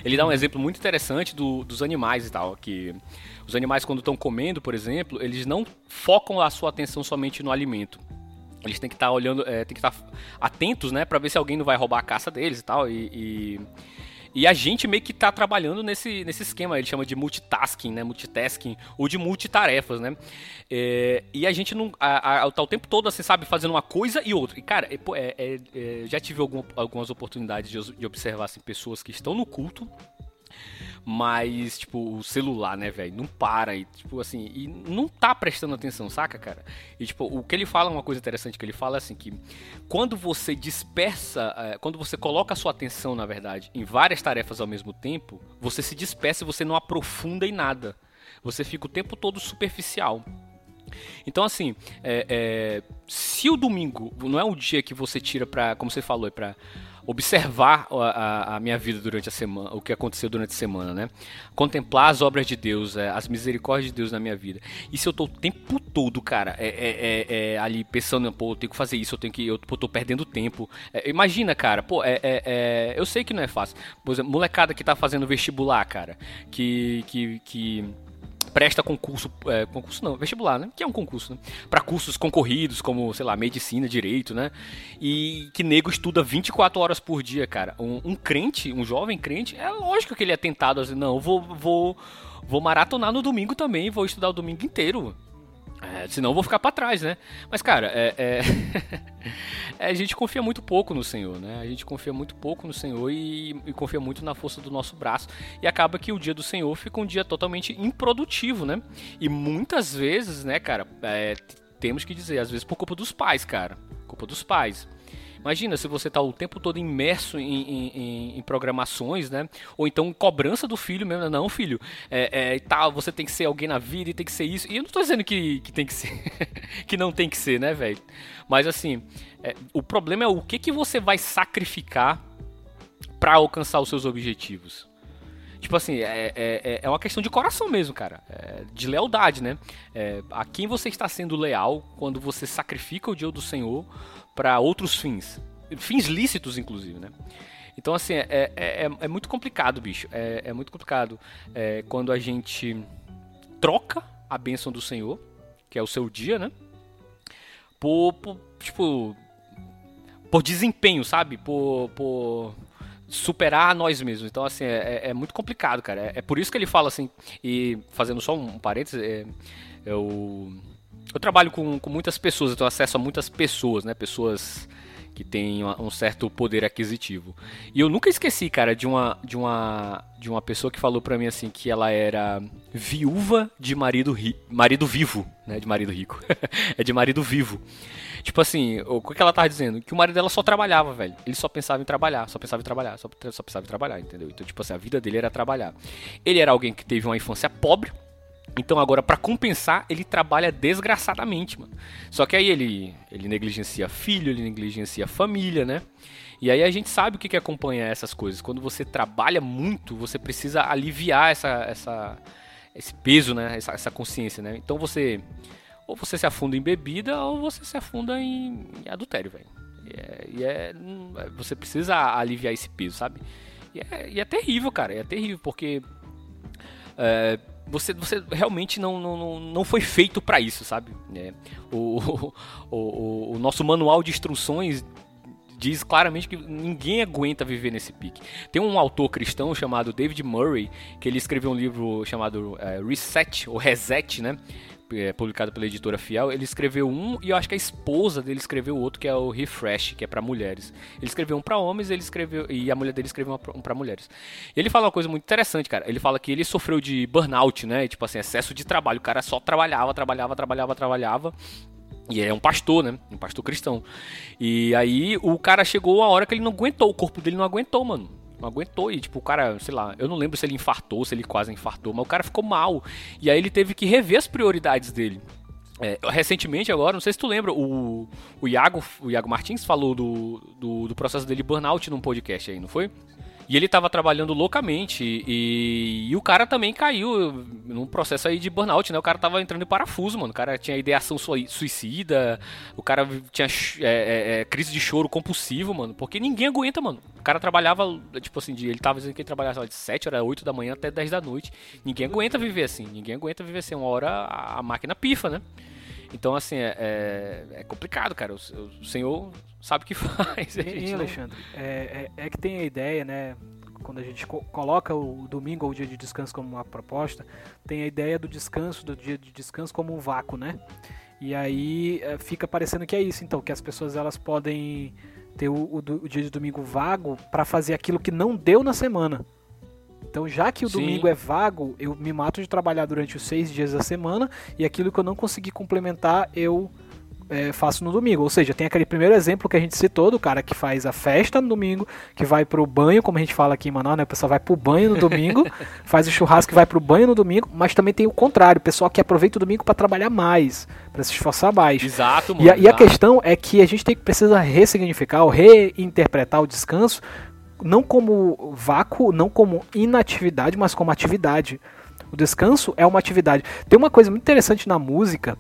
Ele dá um exemplo muito interessante do, dos animais e tal, que os animais, quando estão comendo, por exemplo, eles não focam a sua atenção somente no alimento. Eles têm que estar tá olhando, é, tem que estar tá atentos, né, para ver se alguém não vai roubar a caça deles e tal. E, e, e a gente meio que está trabalhando nesse, nesse esquema, ele chama de multitasking, né, multitasking, ou de multitarefas, né. É, e a gente não, a, a, tá o tempo todo, assim, sabe, fazendo uma coisa e outra. E, cara, é, é, é já tive algum, algumas oportunidades de, de observar, assim, pessoas que estão no culto, mas, tipo, o celular, né, velho, não para e, tipo, assim, e não tá prestando atenção, saca, cara? E, tipo, o que ele fala, uma coisa interessante que ele fala é assim, que quando você dispersa, é, quando você coloca a sua atenção, na verdade, em várias tarefas ao mesmo tempo, você se dispersa e você não aprofunda em nada. Você fica o tempo todo superficial. Então, assim, é, é, se o domingo não é um dia que você tira pra, como você falou, é pra observar a, a, a, minha vida durante a semana, o que aconteceu durante a semana, né? Contemplar as obras de Deus, é, as misericórdias de Deus na minha vida. E se eu tô o tempo todo, cara, é, é, é, é ali pensando, pô, eu tenho que fazer isso, eu tenho que, eu pô, tô perdendo tempo. É, imagina, cara, pô, é, é, eu sei que não é fácil. Por exemplo, molecada que tá fazendo vestibular, cara, que, que, que presta concurso, é, concurso não, vestibular, né? Que é um concurso, né? Para cursos concorridos, como, sei lá, medicina, direito, né? E que nego estuda 24 horas por dia, cara. Um, um crente, um jovem crente, é lógico que ele é tentado assim, não, vou, vou, vou maratonar no domingo também, vou estudar o domingo inteiro. É, senão eu vou ficar para trás, né? Mas, cara, é, é... é, a gente confia muito pouco no Senhor, né? A gente confia muito pouco no Senhor e, e, confia muito na força do nosso braço. E acaba que o dia do Senhor fica um dia totalmente improdutivo, né? E muitas vezes, né, cara, é, temos que dizer, às vezes por culpa dos pais, cara. Culpa dos pais. Imagina se você está o tempo todo imerso em, em, em, programações, né? Ou então cobrança do filho mesmo. Não, filho, é, é, tá, você tem que ser alguém na vida e tem que ser isso. E eu não estou dizendo que, que tem que ser, que não tem que ser, né, velho? Mas assim, é, o problema é o que, que você vai sacrificar para alcançar os seus objetivos. Tipo assim, é, é, é uma questão de coração mesmo, cara. É, de lealdade, né? É, a quem você está sendo leal quando você sacrifica o dia do Senhor para outros fins. Fins lícitos, inclusive, né? Então, assim, é, é, é, é muito complicado, bicho. É, é muito complicado é, quando a gente troca a bênção do Senhor, que é o seu dia, né? Por, por tipo, por desempenho, sabe? Por, por superar nós mesmos. Então, assim, é, é, é muito complicado, cara. É, é, por isso que ele fala assim, e fazendo só um parênteses, é, eu eu trabalho com, com muitas pessoas, eu tenho acesso a muitas pessoas, né? Pessoas que têm um certo poder aquisitivo. E eu nunca esqueci, cara, de uma de uma de uma pessoa que falou para mim assim que ela era viúva de marido ri, marido vivo, né, de marido rico. é de marido vivo. Tipo assim, o que ela tava dizendo? Que o marido dela só trabalhava, velho. Ele só pensava em trabalhar, só pensava em trabalhar, só, só pensava em trabalhar, entendeu? Então, tipo assim, a vida dele era trabalhar. Ele era alguém que teve uma infância pobre, então agora para compensar, ele trabalha desgraçadamente, mano. Só que aí ele ele negligencia filho, ele negligencia família, né? E aí a gente sabe o que que acompanha essas coisas. Quando você trabalha muito, você precisa aliviar essa essa esse peso, né? Essa, essa consciência, né? Então você ou você se afunda em bebida ou você se afunda em, em adultério, velho. E, é, e é, você precisa aliviar esse peso, sabe? E é, e é terrível, cara. É terrível porque é, você, você realmente não, não, não foi feito para isso, sabe? É, o, o, o, o, nosso manual de instruções diz claramente que ninguém aguenta viver nesse pique. Tem um autor cristão chamado David Murray que ele escreveu um livro chamado é, Reset ou Reset, né? É, publicado pela editora Fiel, ele escreveu um e eu acho que a esposa dele escreveu outro que é o Refresh, que é para mulheres. Ele escreveu um para homens, ele escreveu e a mulher dele escreveu um para mulheres. Ele fala uma coisa muito interessante, cara. Ele fala que ele sofreu de burnout, né? Tipo assim, excesso de trabalho. O cara só trabalhava, trabalhava, trabalhava, trabalhava. E é um pastor, né? Um pastor cristão. E aí o cara chegou a hora que ele não aguentou, o corpo dele não aguentou, mano não aguentou e, tipo, o cara, sei lá, eu não lembro se ele infartou, se ele quase infartou, mas o cara ficou mal. E aí ele teve que rever as prioridades dele. É, recentemente agora, não sei se tu lembra, o, o, Iago, o Iago Martins falou do, do, do processo dele burnout num podcast aí, não foi? E ele tava trabalhando loucamente e, e, o cara também caiu num processo aí de burnout, né? O cara tava entrando em parafuso, mano. O cara tinha ideação suicida, o cara tinha é, é, é, crise de choro compulsivo, mano. Porque ninguém aguenta, mano. O cara trabalhava, tipo assim, de, ele tava dizendo que ele trabalhava de 7 horas, 8 da manhã até 10 da noite. Ninguém aguenta viver assim. Ninguém aguenta viver assim. Uma hora a, máquina pifa, né? Então, assim, é, é, é complicado, cara. O, o, Senhor sabe o que faz. E, Alexandre, não... é, é, é, que tem a ideia, né? Quando a gente co coloca o domingo ou o dia de descanso como uma proposta, tem a ideia do descanso, do dia de descanso como um vácuo, né? E aí é, fica parecendo que é isso, então, que as pessoas elas podem ter o, o, o dia de domingo vago para fazer aquilo que não deu na semana. Então, já que o Sim. domingo é vago, eu me mato de trabalhar durante os seis dias da semana e aquilo que eu não consegui complementar, eu é, faço no domingo. Ou seja, tem aquele primeiro exemplo que a gente citou do cara que faz a festa no domingo, que vai pro banho, como a gente fala aqui em Manaus, né? O pessoal vai pro banho no domingo, faz o churrasco e vai pro banho no domingo, mas também tem o contrário, o pessoal que aproveita o domingo para trabalhar mais, para se esforçar mais. Exato, mano. E a, e a questão é que a gente tem que precisa ressignificar ou reinterpretar o descanso não como vácuo, não como inatividade, mas como atividade. O descanso é uma atividade. Tem uma coisa muito interessante na música.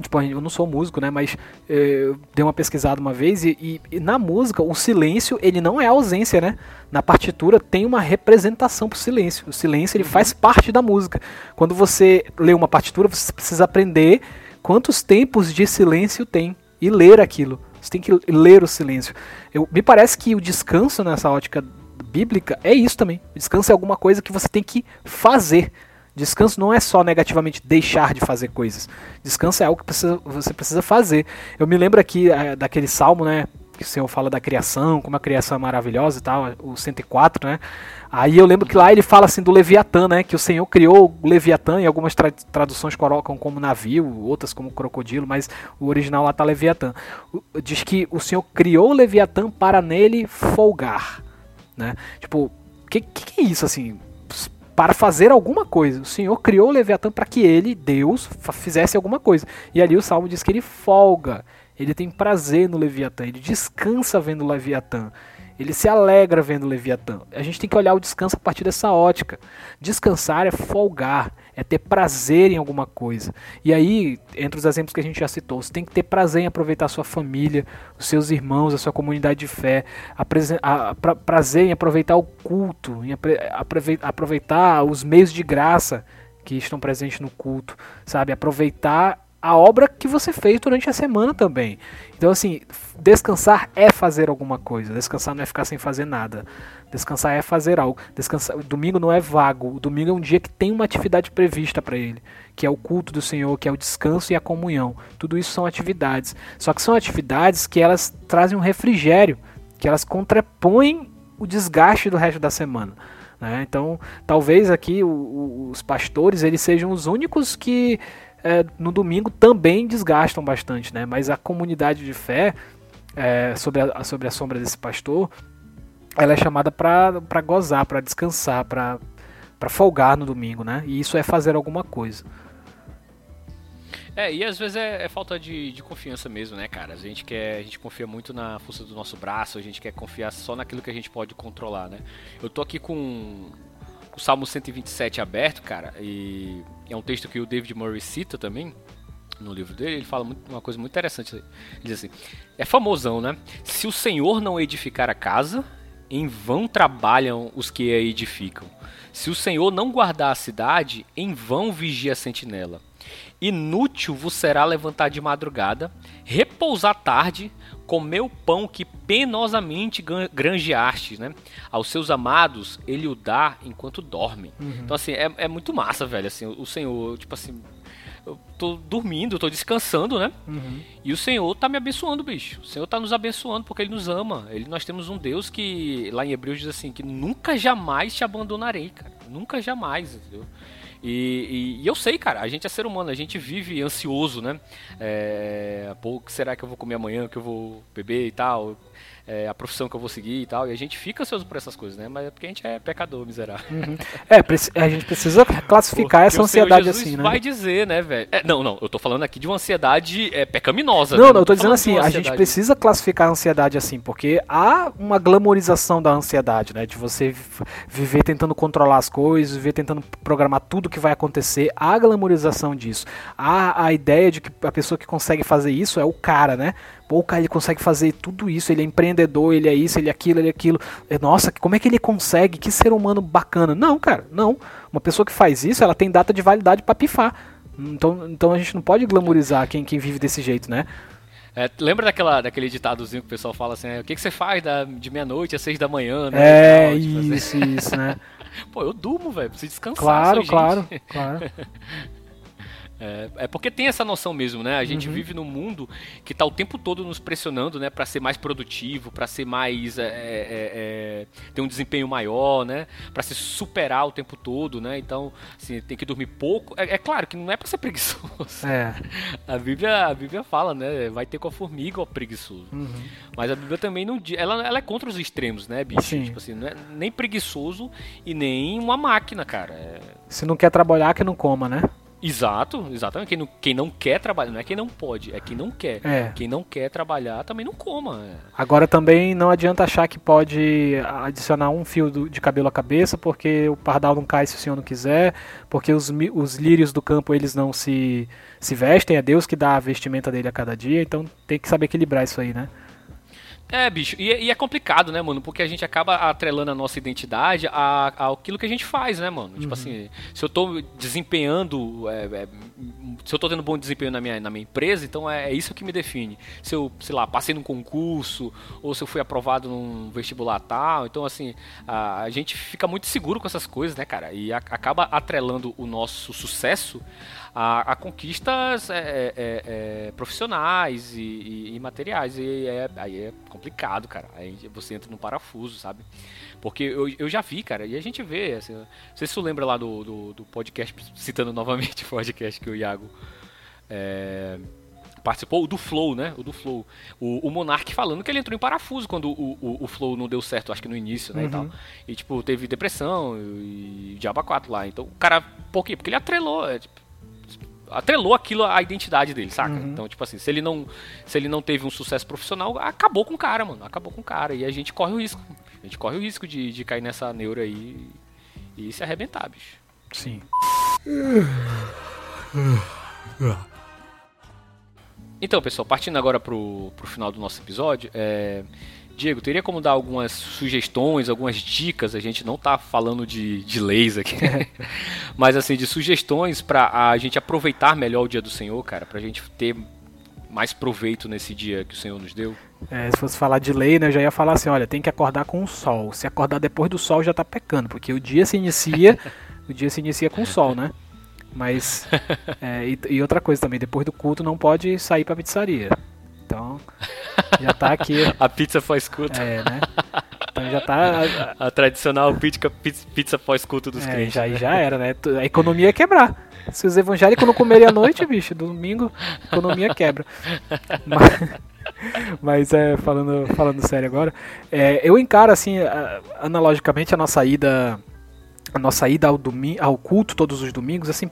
Tipo, eu não sou músico, né? Mas eh, eu dei uma pesquisada uma vez e, e, e, na música o silêncio ele não é ausência, né? Na partitura tem uma representação pro silêncio. O silêncio ele uhum. faz parte da música. Quando você lê uma partitura, você precisa aprender quantos tempos de silêncio tem e ler aquilo. Você tem que ler o silêncio. Eu, me parece que o descanso nessa ótica bíblica é isso também. O descanso é alguma coisa que você tem que fazer. Descanso não é só negativamente deixar de fazer coisas. Descanso é algo que precisa, você precisa fazer. Eu me lembro aqui é, daquele salmo, né? que o Senhor fala da criação, como a criação é maravilhosa e tal, o 104, né? Aí eu lembro que lá ele fala assim do Leviatã, né? Que o Senhor criou o Leviatã, e algumas tra traduções colocam como navio, outras como crocodilo, mas o original lá tá Leviatã. Diz que o Senhor criou o Leviatã para nele folgar, né? Tipo, o que, que é isso assim? Para fazer alguma coisa. O Senhor criou o Leviatã para que ele, Deus, fizesse alguma coisa. E ali o Salmo diz que ele folga, ele tem prazer no Leviatã, ele descansa vendo o Leviatã. Ele se alegra vendo o Leviatã. A gente tem que olhar o descanso a partir dessa ótica. Descansar é folgar, é ter prazer em alguma coisa. E aí, entre os exemplos que a gente já citou, você tem que ter prazer em aproveitar a sua família, os seus irmãos, a sua comunidade de fé, a, pra, prazer em aproveitar o culto, em aproveitar os meios de graça que estão presentes no culto, sabe? Aproveitar a obra que você fez durante a semana também. Então, assim, descansar é fazer alguma coisa. Descansar não é ficar sem fazer nada. Descansar é fazer algo. Descansar, o domingo não é vago. O domingo é um dia que tem uma atividade prevista para ele, que é o culto do Senhor, que é o descanso e a comunhão. Tudo isso são atividades. Só que são atividades que elas trazem um refrigério, que elas contrapõem o desgaste do resto da semana. Né? Então, talvez aqui o, o, os pastores eles sejam os únicos que é, no domingo também desgastam bastante, né? Mas a comunidade de fé, é, sobre, a, sobre a sombra desse pastor, ela é chamada para gozar, para descansar, para folgar no domingo, né? E isso é fazer alguma coisa. É, e às vezes é, é falta de, de, confiança mesmo, né, cara? A gente quer, a gente confia muito na força do nosso braço, a gente quer confiar só naquilo que a gente pode controlar, né? Eu tô aqui com o Salmo 127 aberto, cara, e é um texto que o David Murray cita também no livro dele. Ele fala muito, uma coisa muito interessante. Ele diz assim: é famosão, né? Se o Senhor não edificar a casa, em vão trabalham os que a edificam. Se o Senhor não guardar a cidade, em vão vigia a sentinela. Inútil vos será levantar de madrugada, repousar tarde, comer o pão que penosamente granjeaste, né? Aos seus amados ele o dá enquanto dormem. Uhum. Então assim, é, é muito massa, velho, assim, o Senhor, tipo assim, eu tô dormindo, eu tô descansando, né? Uhum. E o Senhor tá me abençoando, bicho. O Senhor tá nos abençoando porque ele nos ama. Ele, nós temos um Deus que lá em Hebreus diz assim, que nunca jamais te abandonarei, cara. Nunca jamais, entendeu? E, e, e, eu sei, cara, a gente é ser humano, a gente vive ansioso, né? É, pô, o que será que eu vou comer amanhã, que eu vou beber e tal? É, a profissão que eu vou seguir e tal. E a gente fica ansioso por essas coisas, né? Mas é porque a gente é pecador, miserável. Uhum. É, a gente precisa classificar essa ansiedade assim, né? vai dizer, né, velho? É, não, não, eu tô falando aqui de uma ansiedade é, pecaminosa. Não, né? não, eu tô, tô dizendo assim, a gente precisa classificar a ansiedade assim, porque há uma glamorização da ansiedade, né? De você viver tentando controlar as coisas, viver tentando programar tudo que vai acontecer. Há glamorização disso. Há a ideia de que a pessoa que consegue fazer isso é o cara, né? Pô, o cara ele consegue fazer tudo isso, ele é empreendedor, ele é isso, ele é aquilo, ele é aquilo. É, nossa, como é que ele consegue? Que ser humano bacana. Não, cara, não. Uma pessoa que faz isso, ela tem data de validade para pifar. Então, então a gente não pode glamorizar quem, quem vive desse jeito, né? É, lembra daquela, daquele ditadozinho que o pessoal fala assim, o que, que você faz da, de meia-noite às seis da manhã, né? É, tipo isso, assim. isso, né? Pô, eu durmo, velho, preciso descansar. Claro, claro, claro. É, é, porque tem essa noção mesmo, né? A gente uhum. vive num mundo que está o tempo todo nos pressionando, né? Para ser mais produtivo, para ser mais... É, é, é, ter um desempenho maior, né? Para se superar o tempo todo, né? Então, assim, tem que dormir pouco. É, é claro que não é para ser preguiçoso. É. A Bíblia, a Bíblia fala, né? Vai ter com a formiga, ó, preguiçoso. Uhum. Mas a Bíblia também não... Ela, ela é contra os extremos, né, bicho? Sim. Tipo assim, não é nem preguiçoso e nem uma máquina, cara. Se não quer trabalhar, que não coma, né? Exato, exatamente. Quem não, quem não quer trabalhar, não é quem não pode, é quem não quer. É. Quem não quer trabalhar também não coma. É. Agora também não adianta achar que pode adicionar um fio do, de cabelo à cabeça, porque o pardal não cai se o senhor não quiser, porque os, os lírios do campo eles não se, se vestem, é Deus que dá a vestimenta dele a cada dia, então tem que saber equilibrar isso aí, né? É, bicho, e, e, é complicado, né, mano? Porque a gente acaba atrelando a nossa identidade a, a aquilo que a gente faz, né, mano? Tipo uhum. Tipo assim, se eu tô desempenhando é, é, se eu tô tendo bom desempenho na minha, na minha empresa, então é, é, isso que me define. Se eu, sei lá, passei num concurso, ou se eu fui aprovado num vestibular tal. Então, assim, a, a gente fica muito seguro com essas coisas, né, cara? E a, acaba atrelando o nosso sucesso a, a conquistas é, é, é, é profissionais e, e, e, materiais. E é, aí é complicado, cara. Aí você entra no parafuso, sabe? Porque eu, eu já vi, cara, e a gente vê. Assim, não sei se você lembra lá do, do, do, podcast, citando novamente o podcast que o Iago é, participou, o do Flow, né? O do Flow. O, o Monark falando que ele entrou em parafuso quando o, o, o Flow não deu certo, acho que no início, né? Uhum. E, tal. e, tipo, teve depressão e, e Diaba 4 lá. Então, o cara, por quê? Porque ele atrelou. É, tipo, atrelou aquilo à identidade dele, saca? Uhum. Então, tipo assim, se ele não se ele não teve um sucesso profissional, acabou com o cara, mano. Acabou com o cara. E a gente corre o risco. A gente corre o risco de, de cair nessa neura aí e, se arrebentar, bicho. Sim. Então, pessoal, partindo agora pro, pro final do nosso episódio, é... Diego, teria como dar algumas sugestões, algumas dicas? A gente não tá falando de, de leis aqui, mas assim, de sugestões para a gente aproveitar melhor o dia do Senhor, cara, pra gente ter mais proveito nesse dia que o Senhor nos deu? É, se fosse falar de lei, né, eu já ia falar assim, olha, tem que acordar com o sol. Se acordar depois do sol já tá pecando, porque o dia se inicia, o dia se inicia com o sol, né? Mas é, e, e, outra coisa também, depois do culto não pode sair para pizzaria. Então, já tá aqui. a pizza pós-culto. É, né? Então já tá. A, a tradicional pizza, pizza pós-culto dos é, clientes. Já, né? já era, né? A economia ia quebrar. Se os evangélicos não comerem à noite, bicho, domingo, a economia quebra. Mas, mas é, falando, falando sério agora, é, eu encaro assim, analogicamente, a nossa ida. A nossa ida ao, domingo, ao culto todos os domingos, assim,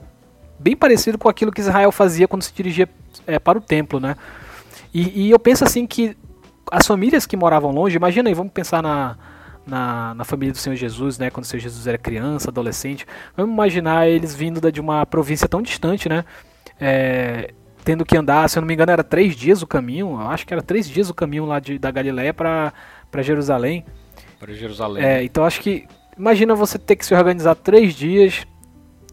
bem parecido com aquilo que Israel fazia quando se dirigia é, para o templo, né? E, e, eu penso assim que as famílias que moravam longe, imagina aí, vamos pensar na, na, na, família do Senhor Jesus, né? Quando o Senhor Jesus era criança, adolescente. Vamos imaginar eles vindo de uma província tão distante, né? É, tendo que andar, se eu não me engano, era três dias o caminho. Eu acho que era três dias o caminho lá de, da Galiléia para Jerusalém. Para Jerusalém. É, então acho que imagina você ter que se organizar três dias,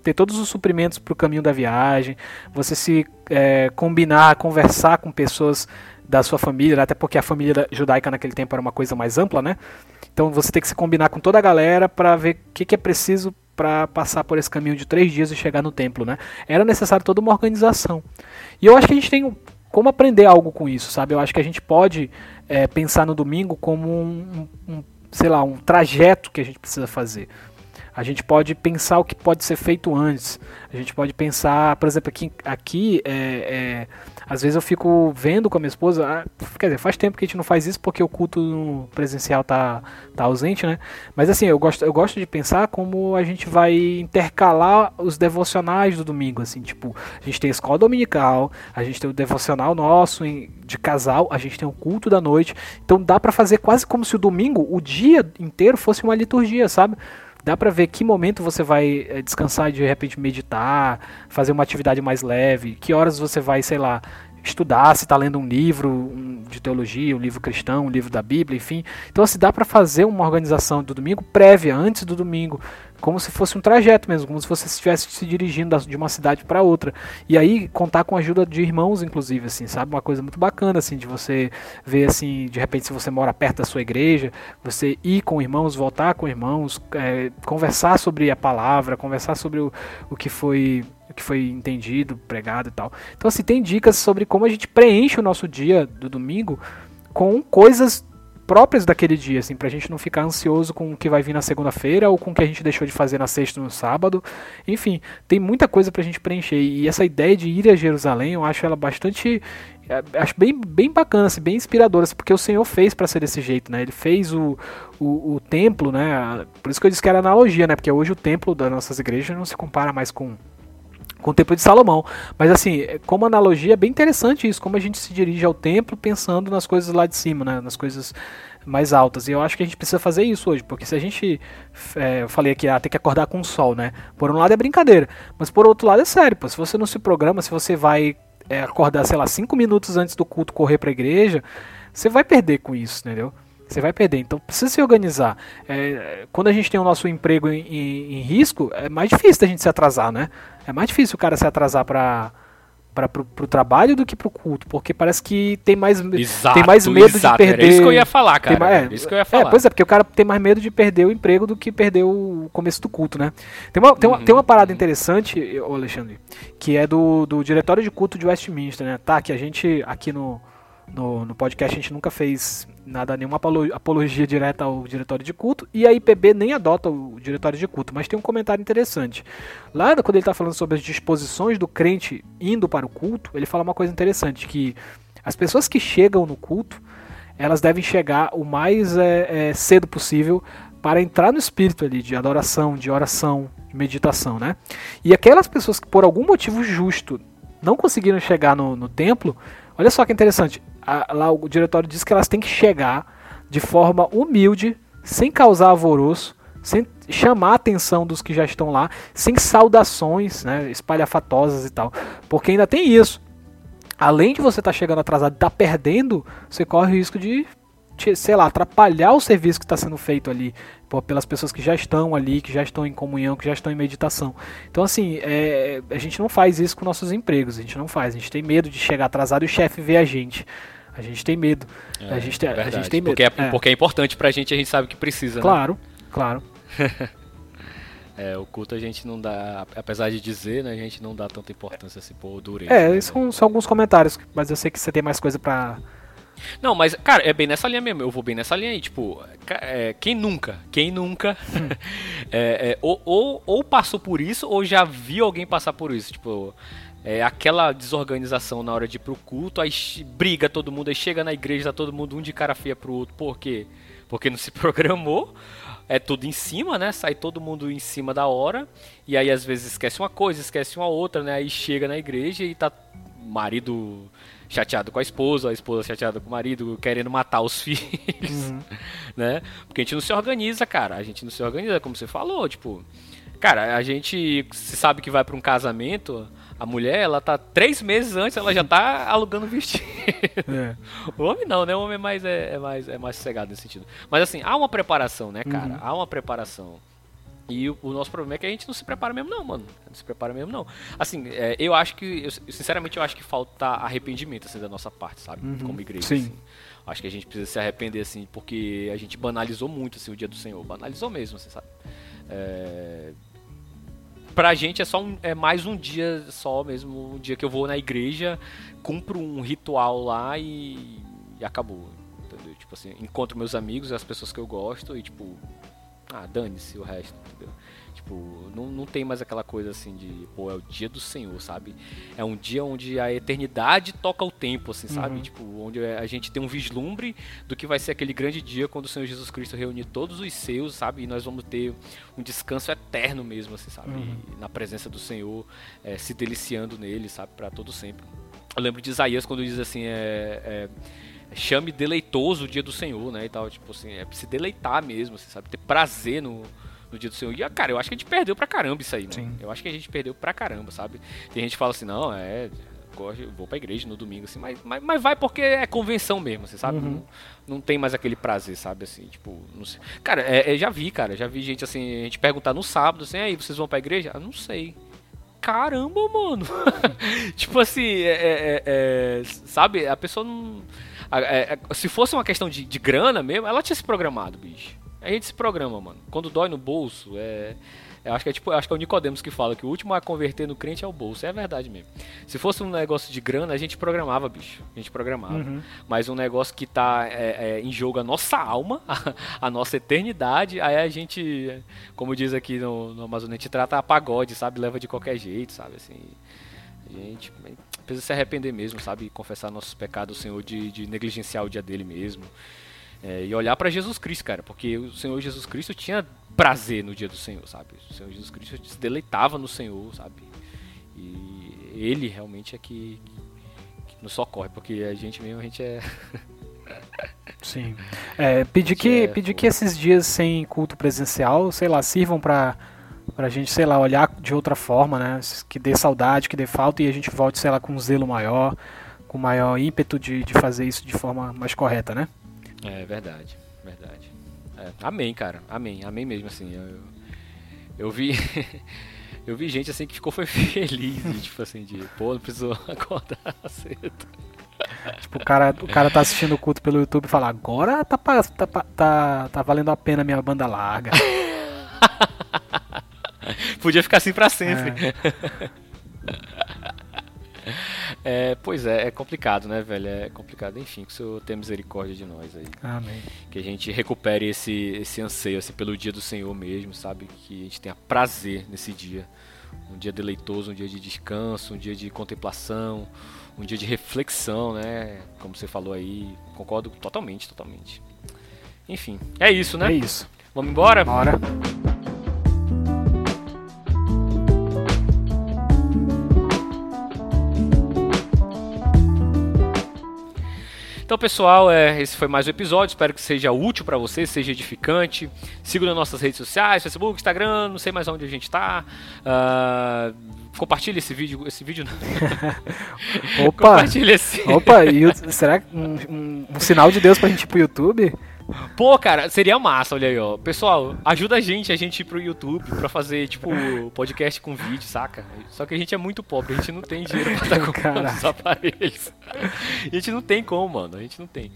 ter todos os suprimentos para o caminho da viagem, você se é, combinar, conversar com pessoas da sua família, até porque a família judaica naquele tempo era uma coisa mais ampla, né? Então você tem que se combinar com toda a galera para ver o que, que, é preciso para passar por esse caminho de três dias e chegar no templo, né? Era necessário toda uma organização. E eu acho que a gente tem como aprender algo com isso, sabe? Eu acho que a gente pode é, pensar no domingo como um, um, sei lá, um trajeto que a gente precisa fazer. A gente pode pensar o que pode ser feito antes. A gente pode pensar, por exemplo, aqui, aqui é, é, às vezes eu fico vendo com a minha esposa, ah, quer dizer, faz tempo que a gente não faz isso porque o culto presencial tá, tá ausente, né? Mas assim, eu gosto, eu gosto de pensar como a gente vai intercalar os devocionais do domingo, assim, tipo, a gente tem a escola dominical, a gente tem o devocional nosso de casal, a gente tem o culto da noite, então dá para fazer quase como se o domingo, o dia inteiro fosse uma liturgia, sabe? Dá para ver que momento você vai é, descansar de repente meditar, fazer uma atividade mais leve, que horas você vai, sei lá, estudar, se está lendo um livro de teologia, um livro cristão, um livro da Bíblia, enfim. Então, se assim, dá para fazer uma organização do domingo prévia, antes do domingo, como se fosse um trajeto mesmo, como se você estivesse se dirigindo de uma cidade para outra. E aí contar com a ajuda de irmãos, inclusive, assim, sabe? Uma coisa muito bacana, assim, de você ver, assim, de repente, se você mora perto da sua igreja, você ir com irmãos, voltar com irmãos, é, conversar sobre a palavra, conversar sobre o, o que foi que foi entendido, pregado e tal. Então, assim, tem dicas sobre como a gente preenche o nosso dia do domingo com coisas próprias daquele dia, assim, pra gente não ficar ansioso com o que vai vir na segunda-feira ou com o que a gente deixou de fazer na sexta no sábado. Enfim, tem muita coisa pra gente preencher. E essa ideia de ir a Jerusalém, eu acho ela bastante. É, acho bem, bem bacana, assim, bem inspiradora, assim, porque o Senhor fez para ser desse jeito, né? Ele fez o, o, o, templo, né? Por isso que eu disse que era analogia, né? Porque hoje o templo das nossas igrejas não se compara mais com com o templo de Salomão. Mas assim, como analogia, é bem interessante isso, como a gente se dirige ao templo pensando nas coisas lá de cima, né, nas coisas mais altas. E eu acho que a gente precisa fazer isso hoje, porque se a gente. É, eu falei aqui, ah, tem que acordar com o sol, né? Por um lado é brincadeira, mas por outro lado é sério, pô. Se você não se programa, se você vai é, acordar, sei lá, cinco minutos antes do culto correr para a igreja, você vai perder com isso, entendeu? Você vai perder. Então precisa se organizar. É, quando a gente tem o nosso emprego em, em, em, risco, é mais difícil da gente se atrasar, né? É mais difícil o cara se atrasar para para pro, pro trabalho do que pro culto, porque parece que tem mais exato, tem mais medo exato. de perder. Era isso que eu ia falar, cara. Tem, é, isso que eu ia falar. É, pois é, porque o cara tem mais medo de perder o emprego do que perder o começo do culto, né? Tem uma, tem uma, uhum. tem uma parada interessante, Alexandre, que é do, do diretório de culto de Westminster, né? Tá, que a gente aqui no no, no podcast a gente nunca fez nada, nenhuma apologia direta ao diretório de culto, e a IPB nem adota o diretório de culto, mas tem um comentário interessante. Lá, quando ele está falando sobre as disposições do crente indo para o culto, ele fala uma coisa interessante, que as pessoas que chegam no culto, elas devem chegar o mais é, é, cedo possível para entrar no espírito ali de adoração, de oração, de meditação, né? E aquelas pessoas que por algum motivo justo não conseguiram chegar no, no templo, olha só que interessante, a, lá o diretório diz que elas têm que chegar de forma humilde, sem causar alvoroço, sem chamar a atenção dos que já estão lá, sem saudações né, espalhafatosas e tal. Porque ainda tem isso. Além de você estar tá chegando atrasado tá perdendo, você corre o risco de, sei lá, atrapalhar o serviço que está sendo feito ali pelas pessoas que já estão ali, que já estão em comunhão, que já estão em meditação. Então, assim, é, a gente não faz isso com nossos empregos, a gente não faz. A gente tem medo de chegar atrasado e o chefe ver a gente. A gente tem medo. É, a, gente tem, a gente tem medo. Porque é, é. Porque é importante pra gente, a gente sabe que precisa. Né? Claro, né? claro. é, o culto a gente não dá, apesar de dizer, né, a gente não dá tanta importância assim, pô, dureza. É, né? são, são alguns comentários, mas eu sei que você tem mais coisa pra. Não, mas, cara, é bem nessa linha mesmo. Eu vou bem nessa linha aí. Tipo, é, quem nunca? Quem nunca? é, é, ou, ou, ou, passou por isso, ou já viu alguém passar por isso. Tipo, é, aquela desorganização na hora de ir pro culto, aí briga todo mundo, aí chega na igreja, tá todo mundo um de cara feia pro outro, por quê? Porque não se programou, é tudo em cima, né? Sai todo mundo em cima da hora, e aí às vezes esquece uma coisa, esquece uma outra, né? Aí chega na igreja e tá marido chateado com a esposa, a esposa chateada com o marido, querendo matar os filhos, uhum. né? Porque a gente não se organiza, cara, a gente não se organiza, como você falou, tipo, cara, a gente se sabe que vai para um casamento, a mulher, ela tá três meses antes, ela já tá alugando vestido. É. O homem não, né? O homem é mais, é, é, mais, é mais sossegado nesse sentido. Mas assim, há uma preparação, né, cara? Uhum. Há uma preparação. E o, o, nosso problema é que a gente não se prepara mesmo, não, mano. Não se prepara mesmo, não. Assim, é, eu acho que, eu, sinceramente, eu acho que falta arrependimento, assim, da nossa parte, sabe? Uhum. Como igreja. Sim. Assim. Acho que a gente precisa se arrepender, assim, porque a gente banalizou muito, assim, o dia do Senhor. Banalizou mesmo, assim, sabe? É pra gente é só um, é mais um dia só mesmo, um dia que eu vou na igreja, cumpro um ritual lá e, e acabou. Entendeu? Tipo assim, encontro meus amigos, as pessoas que eu gosto e tipo, ah, dane-se o resto, entendeu? Tipo, não, não tem mais aquela coisa assim de, pô, é o dia do Senhor, sabe? É um dia onde a eternidade toca o tempo, assim, sabe? Uhum. Tipo, onde a gente tem um vislumbre do que vai ser aquele grande dia quando o Senhor Jesus Cristo reunir todos os seus, sabe? E nós vamos ter um descanso eterno mesmo, assim, sabe? Uhum. Na presença do Senhor, é, se deliciando nele, sabe? Para todo sempre. Eu lembro de Isaías quando diz assim, é, é chame deleitoso o dia do Senhor, né, e tal, tipo assim, é se deleitar mesmo, assim, sabe, ter prazer no, no dia do Senhor. E, cara, eu acho que a gente perdeu pra caramba isso aí, mano. Sim. Eu acho que a gente perdeu pra caramba, sabe? Tem gente que fala assim, não, é. Vou pra igreja no domingo, assim, mas, mas, mas vai porque é convenção mesmo, você assim, sabe? Uhum. Não, não tem mais aquele prazer, sabe? Assim, tipo, não sei. Cara, é, é, já vi, cara, já vi gente assim, a gente perguntar no sábado, assim, aí, vocês vão pra igreja? Ah, não sei caramba, mano. tipo assim, é, é, é, sabe? A pessoa não. É, é, se fosse uma questão de, de, grana mesmo, ela tinha se programado, bicho. A gente se programa, mano. Quando dói no bolso, é. Eu acho que é tipo, acho que é o Nicodemos que fala que o último a converter no crente é o bolso. É verdade mesmo. Se fosse um negócio de grana, a gente programava, bicho. A gente programava. Uhum. Mas um negócio que tá é, é, em jogo a nossa alma, a, a, nossa eternidade, aí a gente, como diz aqui no, no Amazônia, a gente trata a pagode, sabe? Leva de qualquer jeito, sabe? Assim. A gente precisa se arrepender mesmo, sabe? Confessar nossos pecados ao Senhor de, de negligenciar o dia dele mesmo. É, e olhar para Jesus Cristo, cara, porque o Senhor Jesus Cristo tinha prazer no dia do Senhor, sabe? O Senhor Jesus Cristo se deleitava no Senhor, sabe? E ele realmente é que, que nos socorre, porque a gente mesmo, a gente é. Sim. É, pedir que, é, pedir que esses dias sem culto presencial, sei lá, sirvam para pra gente, sei lá, olhar de outra forma, né? Que dê saudade, que dê falta e a gente volte, sei lá, com um zelo maior, com maior ímpeto de, de fazer isso de forma mais correta, né? É verdade. verdade. É, amém, cara. Amém, amém mesmo, assim. Eu, eu vi. eu vi gente assim que ficou foi feliz, tipo assim, de pô, não precisou acordar cedo. Tipo, o cara, o cara tá assistindo o culto pelo YouTube e fala, agora tá, tá, tá, tá valendo a pena a minha banda larga. Podia ficar assim pra sempre. É. é, pois é, é complicado, né, velho? É complicado. Enfim, que o Senhor tenha misericórdia de nós aí. Amém. Que a gente recupere esse, esse anseio assim, pelo dia do Senhor mesmo, sabe? Que a gente tenha prazer nesse dia. Um dia deleitoso, um dia de descanso, um dia de contemplação, um dia de reflexão, né? Como você falou aí. Concordo totalmente, totalmente. Enfim, é isso, né? É isso. Vamos embora? Bora. Então, pessoal, é, esse foi mais um episódio. Espero que seja útil para você, seja edificante. Siga nas nossas redes sociais, Facebook, Instagram, não sei mais onde a gente está. Uh, compartilhe esse vídeo. Esse vídeo não. Opa! compartilhe esse. Opa, e será que um, um, um sinal de Deus pra gente ir pro YouTube? Pô, cara, seria massa, olha aí, ó. Pessoal, ajuda a gente, a gente ir pro YouTube pra fazer, tipo, podcast com vídeo, saca? Só que a gente é muito pobre, a gente não tem dinheiro pra estar comprando os aparelhos. A gente não tem como, mano, a gente não tem.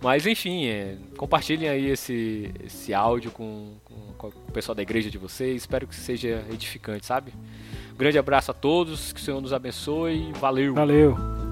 Mas, enfim, é, compartilhem aí esse, esse áudio com, com, com o pessoal da igreja de vocês. Espero que seja edificante, sabe? Grande abraço a todos, que o Senhor nos abençoe. Valeu! Valeu!